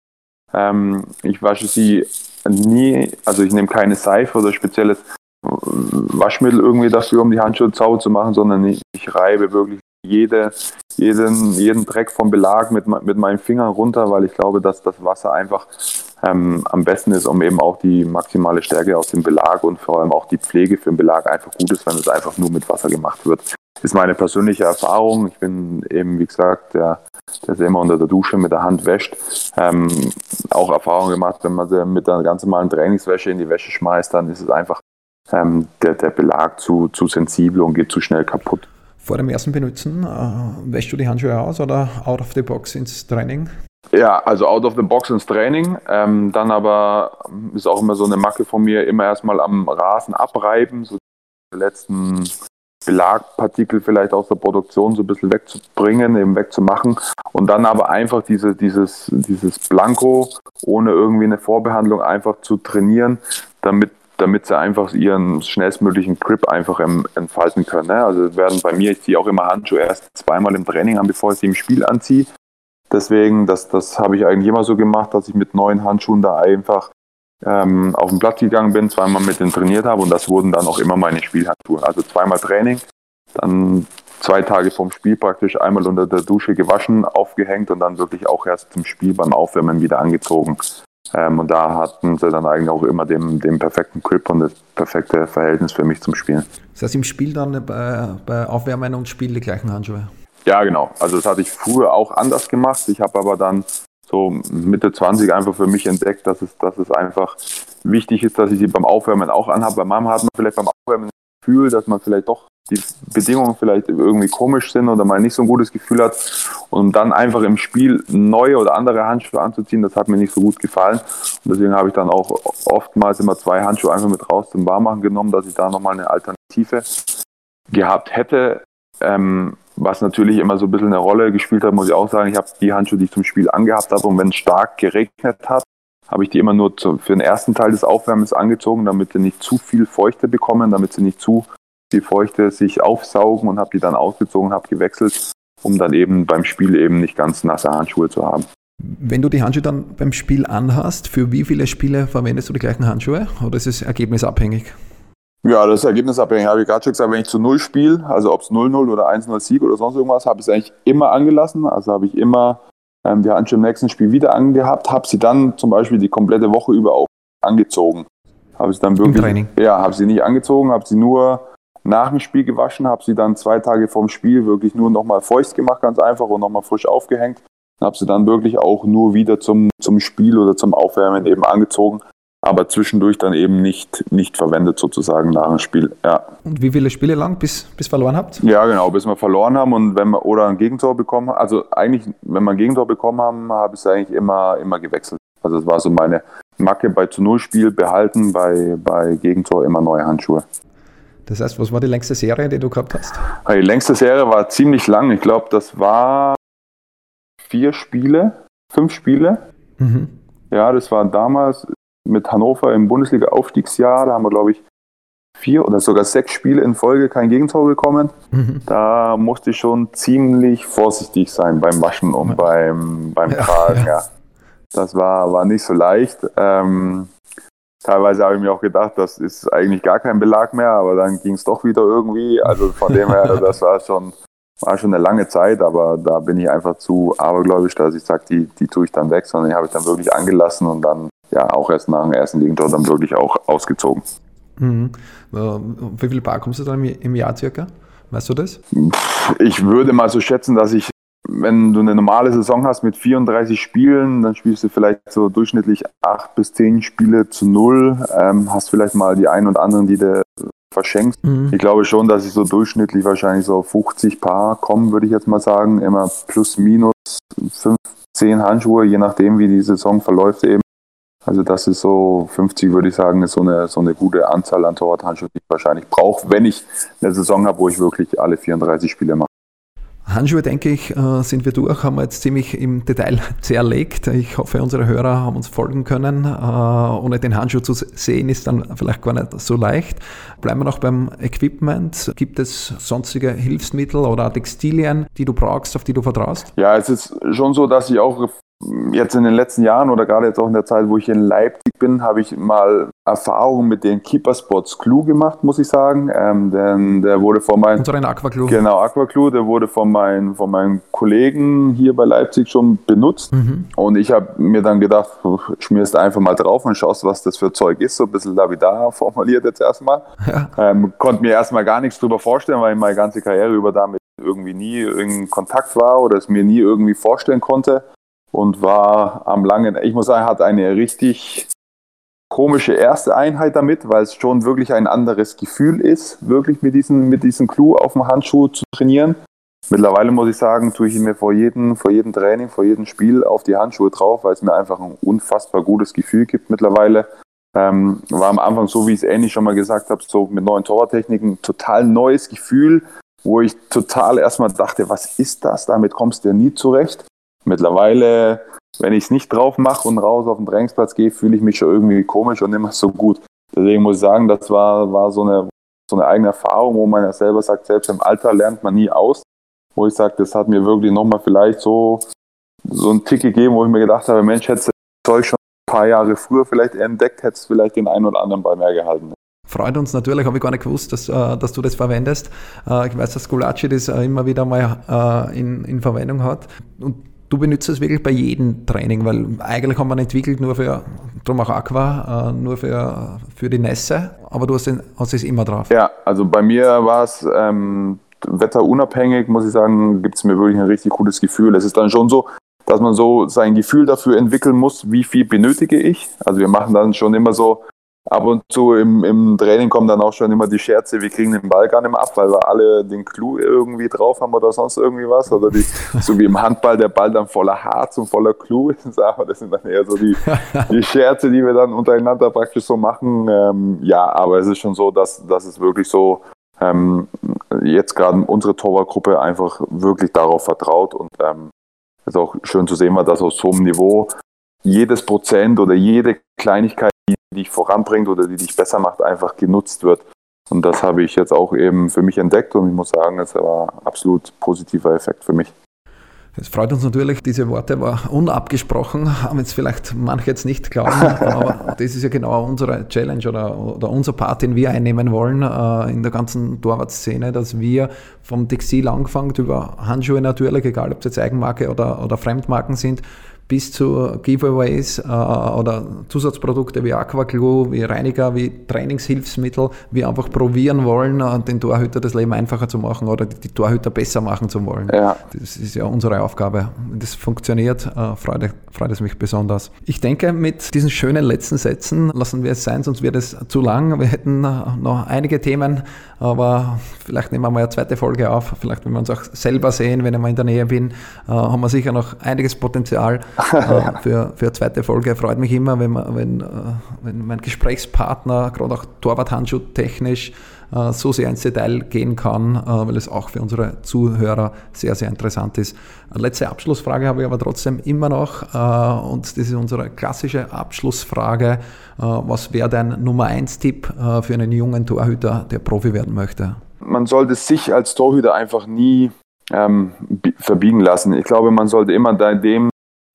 Ähm, ich wasche sie nie, also ich nehme keine Seife oder spezielles Waschmittel irgendwie dafür, um die Handschuhe sauber zu machen, sondern ich, ich reibe wirklich jede, jeden, jeden Dreck vom Belag mit, mit meinen Fingern runter, weil ich glaube, dass das Wasser einfach ähm, am besten ist, um eben auch die maximale Stärke aus dem Belag und vor allem auch die Pflege für den Belag einfach gut ist, wenn es einfach nur mit Wasser gemacht wird. Das ist meine persönliche Erfahrung. Ich bin eben, wie gesagt, der, der sich immer unter der Dusche mit der Hand wäscht. Ähm, auch Erfahrung gemacht, wenn man sie mit einer ganz normalen Trainingswäsche in die Wäsche schmeißt, dann ist es einfach ähm, der, der Belag zu, zu sensibel und geht zu schnell kaputt. Vor dem ersten Benutzen, äh, wäschst du die Handschuhe aus oder out of the box ins Training? Ja, also out of the box ins Training. Ähm, dann aber ist auch immer so eine Macke von mir, immer erstmal am Rasen abreiben, so die letzten Belagpartikel vielleicht aus der Produktion so ein bisschen wegzubringen, eben wegzumachen. Und dann aber einfach diese, dieses, dieses Blanko ohne irgendwie eine Vorbehandlung einfach zu trainieren, damit damit sie einfach ihren schnellstmöglichen Grip einfach entfalten können. Ne? Also werden bei mir, ich ziehe auch immer Handschuhe erst zweimal im Training an, bevor ich sie im Spiel anziehe. Deswegen, das, das habe ich eigentlich immer so gemacht, dass ich mit neuen Handschuhen da einfach ähm, auf den Blatt gegangen bin, zweimal mit denen trainiert habe und das wurden dann auch immer meine Spielhandschuhe. Also zweimal Training, dann zwei Tage vorm Spiel praktisch einmal unter der Dusche gewaschen, aufgehängt und dann wirklich auch erst zum Spiel beim Aufwärmen wieder angezogen. Ähm, und da hatten sie dann eigentlich auch immer den, den perfekten Grip und das perfekte Verhältnis für mich zum Spielen. Das heißt im Spiel dann bei, bei Aufwärmen und Spiel die gleichen Handschuhe? Ja, genau. Also das hatte ich früher auch anders gemacht. Ich habe aber dann so Mitte 20 einfach für mich entdeckt, dass es, dass es einfach wichtig ist, dass ich sie beim Aufwärmen auch anhabe. Bei Mama hat man vielleicht beim Aufwärmen das Gefühl, dass man vielleicht doch die Bedingungen vielleicht irgendwie komisch sind oder man nicht so ein gutes Gefühl hat. Und dann einfach im Spiel neue oder andere Handschuhe anzuziehen, das hat mir nicht so gut gefallen. Und deswegen habe ich dann auch oftmals immer zwei Handschuhe einfach mit raus zum Warmmachen genommen, dass ich da nochmal eine Alternative gehabt hätte. Ähm, was natürlich immer so ein bisschen eine Rolle gespielt hat, muss ich auch sagen. Ich habe die Handschuhe, die ich zum Spiel angehabt habe, und wenn es stark geregnet hat, habe ich die immer nur zu, für den ersten Teil des Aufwärmens angezogen, damit sie nicht zu viel Feuchte bekommen, damit sie nicht zu die Feuchte sich aufsaugen und habe die dann ausgezogen, habe gewechselt, um dann eben beim Spiel eben nicht ganz nasse Handschuhe zu haben. Wenn du die Handschuhe dann beim Spiel anhast, für wie viele Spiele verwendest du die gleichen Handschuhe oder ist es ergebnisabhängig? Ja, das ist ergebnisabhängig. Habe ich gerade schon gesagt, wenn ich zu Null spiele, also ob es 0-0 oder 1-0 Sieg oder sonst irgendwas, habe ich es eigentlich immer angelassen. Also habe ich immer ähm, die Handschuhe im nächsten Spiel wieder angehabt, habe sie dann zum Beispiel die komplette Woche über auch angezogen. Habe sie dann wirklich, Im Training? Ja, habe sie nicht angezogen, habe sie nur nach dem Spiel gewaschen, habe sie dann zwei Tage vorm Spiel wirklich nur nochmal feucht gemacht, ganz einfach und nochmal frisch aufgehängt. Habe sie dann wirklich auch nur wieder zum, zum Spiel oder zum Aufwärmen eben angezogen, aber zwischendurch dann eben nicht, nicht verwendet sozusagen nach dem Spiel. Ja. Und wie viele Spiele lang, bis, bis verloren habt? Ja, genau, bis wir verloren haben und wenn wir oder ein Gegentor bekommen, also eigentlich, wenn wir ein Gegentor bekommen haben, habe ich es eigentlich immer, immer gewechselt. Also das war so meine Macke bei zu Null Spiel behalten, bei, bei Gegentor immer neue Handschuhe. Das heißt, was war die längste Serie, die du gehabt hast? Die längste Serie war ziemlich lang. Ich glaube, das war vier Spiele, fünf Spiele. Mhm. Ja, das war damals mit Hannover im Bundesliga-Aufstiegsjahr. Da haben wir, glaube ich, vier oder sogar sechs Spiele in Folge kein Gegentor bekommen. Mhm. Da musste ich schon ziemlich vorsichtig sein beim Waschen und beim, beim Tragen. Ja, ja. Das war, war nicht so leicht. Ähm, teilweise habe ich mir auch gedacht, das ist eigentlich gar kein Belag mehr, aber dann ging es doch wieder irgendwie. Also von dem her, <laughs> das war schon, war schon eine lange Zeit, aber da bin ich einfach zu abergläubisch, dass ich sage, die, die tue ich dann weg, sondern die habe ich dann wirklich angelassen und dann ja auch erst nach dem ersten Gegentor dann wirklich auch ausgezogen. Mhm. Wie viel Bar kommst du dann im Jahr circa? Weißt du das? Ich würde mal so schätzen, dass ich wenn du eine normale Saison hast mit 34 Spielen, dann spielst du vielleicht so durchschnittlich 8 bis 10 Spiele zu null. Ähm, hast vielleicht mal die einen und anderen, die du verschenkst. Mhm. Ich glaube schon, dass ich so durchschnittlich wahrscheinlich so 50 Paar kommen, würde ich jetzt mal sagen. Immer plus minus 5, 10 Handschuhe, je nachdem, wie die Saison verläuft eben. Also das ist so 50, würde ich sagen, ist so eine, so eine gute Anzahl an Torwarthandschuhen, die ich wahrscheinlich brauche, wenn ich eine Saison habe, wo ich wirklich alle 34 Spiele mache. Handschuhe, denke ich, äh, sind wir durch, haben wir jetzt ziemlich im Detail <laughs> zerlegt. Ich hoffe, unsere Hörer haben uns folgen können. Äh, ohne den Handschuh zu sehen, ist dann vielleicht gar nicht so leicht. Bleiben wir noch beim Equipment. Gibt es sonstige Hilfsmittel oder Textilien, die du brauchst, auf die du vertraust? Ja, es ist schon so, dass ich auch jetzt in den letzten Jahren oder gerade jetzt auch in der Zeit, wo ich in Leipzig bin, habe ich mal Erfahrungen mit den Keeper Sports Clue gemacht, muss ich sagen. Ähm, denn der wurde von meinen. Unseren Aqua Clue. Genau, Aqua Clue, der wurde von meinen, von meinen Kollegen hier bei Leipzig schon benutzt. Mhm. Und ich habe mir dann gedacht, schmierst einfach mal drauf und schaust, was das für Zeug ist. So ein bisschen lapidar <laughs> formuliert jetzt erstmal. Ja. Ähm, konnte mir erstmal gar nichts drüber vorstellen, weil ich meine ganze Karriere über damit irgendwie nie in Kontakt war oder es mir nie irgendwie vorstellen konnte und war am langen, ich muss sagen, hat eine richtig komische erste Einheit damit, weil es schon wirklich ein anderes Gefühl ist, wirklich mit diesem, mit diesem Clou auf dem Handschuh zu trainieren. Mittlerweile muss ich sagen, tue ich mir vor jedem, vor jedem Training, vor jedem Spiel auf die Handschuhe drauf, weil es mir einfach ein unfassbar gutes Gefühl gibt mittlerweile. Ähm, war am Anfang so, wie ich es ähnlich schon mal gesagt habe, so mit neuen Torwarttechniken, total neues Gefühl, wo ich total erstmal dachte, was ist das? Damit kommst du ja nie zurecht. Mittlerweile, wenn ich es nicht drauf mache und raus auf den Trainingsplatz gehe, fühle ich mich schon irgendwie komisch und immer so gut. Deswegen muss ich sagen, das war, war so, eine, so eine eigene Erfahrung, wo man ja selber sagt, selbst im Alter lernt man nie aus. Wo ich sage, das hat mir wirklich nochmal vielleicht so, so einen Tick gegeben, wo ich mir gedacht habe, Mensch, hättest du das Zeug schon ein paar Jahre früher vielleicht entdeckt, hättest du vielleicht den einen oder anderen Ball mehr gehalten. Freut uns natürlich, habe ich gar nicht gewusst, dass, äh, dass du das verwendest. Äh, ich weiß, dass Gulacsi das äh, immer wieder mal in, in Verwendung hat. Und Du benutzt es wirklich bei jedem Training, weil eigentlich haben wir entwickelt nur für, drum auch Aqua, äh, nur für, für die Nässe, aber du hast, den, hast es immer drauf. Ja, also bei mir war es ähm, wetterunabhängig, muss ich sagen, gibt es mir wirklich ein richtig gutes Gefühl. Es ist dann schon so, dass man so sein Gefühl dafür entwickeln muss, wie viel benötige ich. Also wir machen dann schon immer so ab und zu im, im Training kommen dann auch schon immer die Scherze, wir kriegen den Ball gar nicht mehr ab, weil wir alle den Clou irgendwie drauf haben oder sonst irgendwie was. Oder die, <laughs> so wie im Handball der Ball dann voller Harz und voller Clou ist. <laughs> Aber das sind dann eher so die, <laughs> die Scherze, die wir dann untereinander praktisch so machen. Ähm, ja, aber es ist schon so, dass, dass es wirklich so ähm, jetzt gerade unsere Torwartgruppe einfach wirklich darauf vertraut und ähm, es ist auch schön zu sehen, dass aus so einem Niveau jedes Prozent oder jede Kleinigkeit die dich voranbringt oder die dich besser macht, einfach genutzt wird. Und das habe ich jetzt auch eben für mich entdeckt und ich muss sagen, es war ein absolut positiver Effekt für mich. Es freut uns natürlich, diese Worte war unabgesprochen, haben jetzt vielleicht manche jetzt nicht glauben, aber das ist ja genau unsere Challenge oder, oder unser Part, den wir einnehmen wollen äh, in der ganzen Torwart-Szene, dass wir vom Textil angefangen über Handschuhe natürlich, egal ob es jetzt Eigenmarke oder, oder Fremdmarken sind, bis zu Giveaways äh, oder Zusatzprodukte wie Aquaglue, wie Reiniger, wie Trainingshilfsmittel, wir einfach probieren wollen, äh, den Torhüter das Leben einfacher zu machen oder die, die Torhüter besser machen zu wollen. Ja. Das ist ja unsere Aufgabe. Wenn das funktioniert, äh, freut, freut es mich besonders. Ich denke, mit diesen schönen letzten Sätzen lassen wir es sein, sonst wird es zu lang. Wir hätten äh, noch einige Themen, aber vielleicht nehmen wir mal eine zweite Folge auf. Vielleicht, wenn wir uns auch selber sehen, wenn ich mal in der Nähe bin, äh, haben wir sicher noch einiges Potenzial äh, für, für eine zweite Folge. Freut mich immer, wenn, man, wenn, äh, wenn mein Gesprächspartner, gerade auch Torwart-Handschuh technisch, äh, so sehr ins Detail gehen kann, weil es auch für unsere Zuhörer sehr, sehr interessant ist. Letzte Abschlussfrage habe ich aber trotzdem immer noch und das ist unsere klassische Abschlussfrage. Was wäre dein Nummer 1 Tipp für einen jungen Torhüter, der Profi werden möchte? Man sollte sich als Torhüter einfach nie ähm, verbiegen lassen. Ich glaube, man sollte immer dem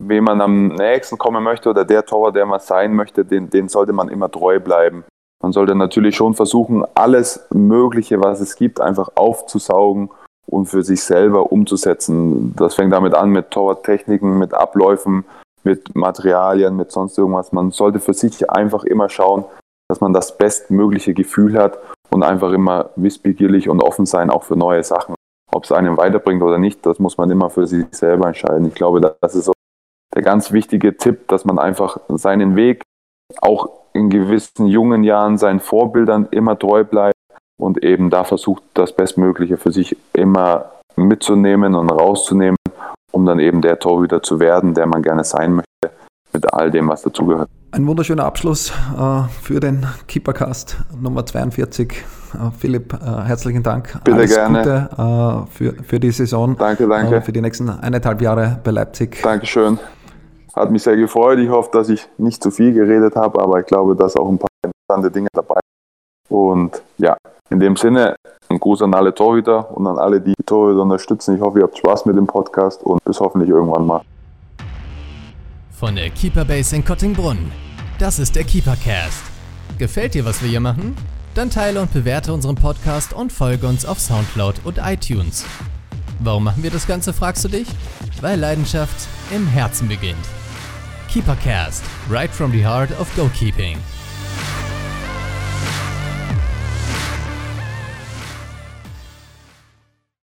wem man am nächsten kommen möchte oder der Torwart, der man sein möchte, den, den sollte man immer treu bleiben. Man sollte natürlich schon versuchen, alles Mögliche, was es gibt, einfach aufzusaugen und für sich selber umzusetzen. Das fängt damit an mit Torwarttechniken, mit Abläufen, mit Materialien, mit sonst irgendwas. Man sollte für sich einfach immer schauen, dass man das bestmögliche Gefühl hat und einfach immer wissbegierig und offen sein, auch für neue Sachen. Ob es einem weiterbringt oder nicht, das muss man immer für sich selber entscheiden. Ich glaube, das ist so der ganz wichtige Tipp, dass man einfach seinen Weg auch in gewissen jungen Jahren seinen Vorbildern immer treu bleibt und eben da versucht, das Bestmögliche für sich immer mitzunehmen und rauszunehmen, um dann eben der Torhüter zu werden, der man gerne sein möchte, mit all dem, was dazugehört. Ein wunderschöner Abschluss äh, für den Keepercast Nummer 42. Äh, Philipp, äh, herzlichen Dank. Bitte Alles gerne. Gute äh, für, für die Saison. Danke, danke. Äh, für die nächsten eineinhalb Jahre bei Leipzig. Dankeschön. Hat mich sehr gefreut. Ich hoffe, dass ich nicht zu viel geredet habe, aber ich glaube, dass auch ein paar interessante Dinge dabei sind. Und ja, in dem Sinne, ein Gruß an alle Torhüter und an alle, die Torhüter unterstützen. Ich hoffe, ihr habt Spaß mit dem Podcast und bis hoffentlich irgendwann mal. Von der Keeper Base in Kottingbrunn. Das ist der Keepercast. Gefällt dir, was wir hier machen? Dann teile und bewerte unseren Podcast und folge uns auf Soundcloud und iTunes. Warum machen wir das Ganze, fragst du dich? Weil Leidenschaft im Herzen beginnt. KeeperCast, right from the heart of goalkeeping.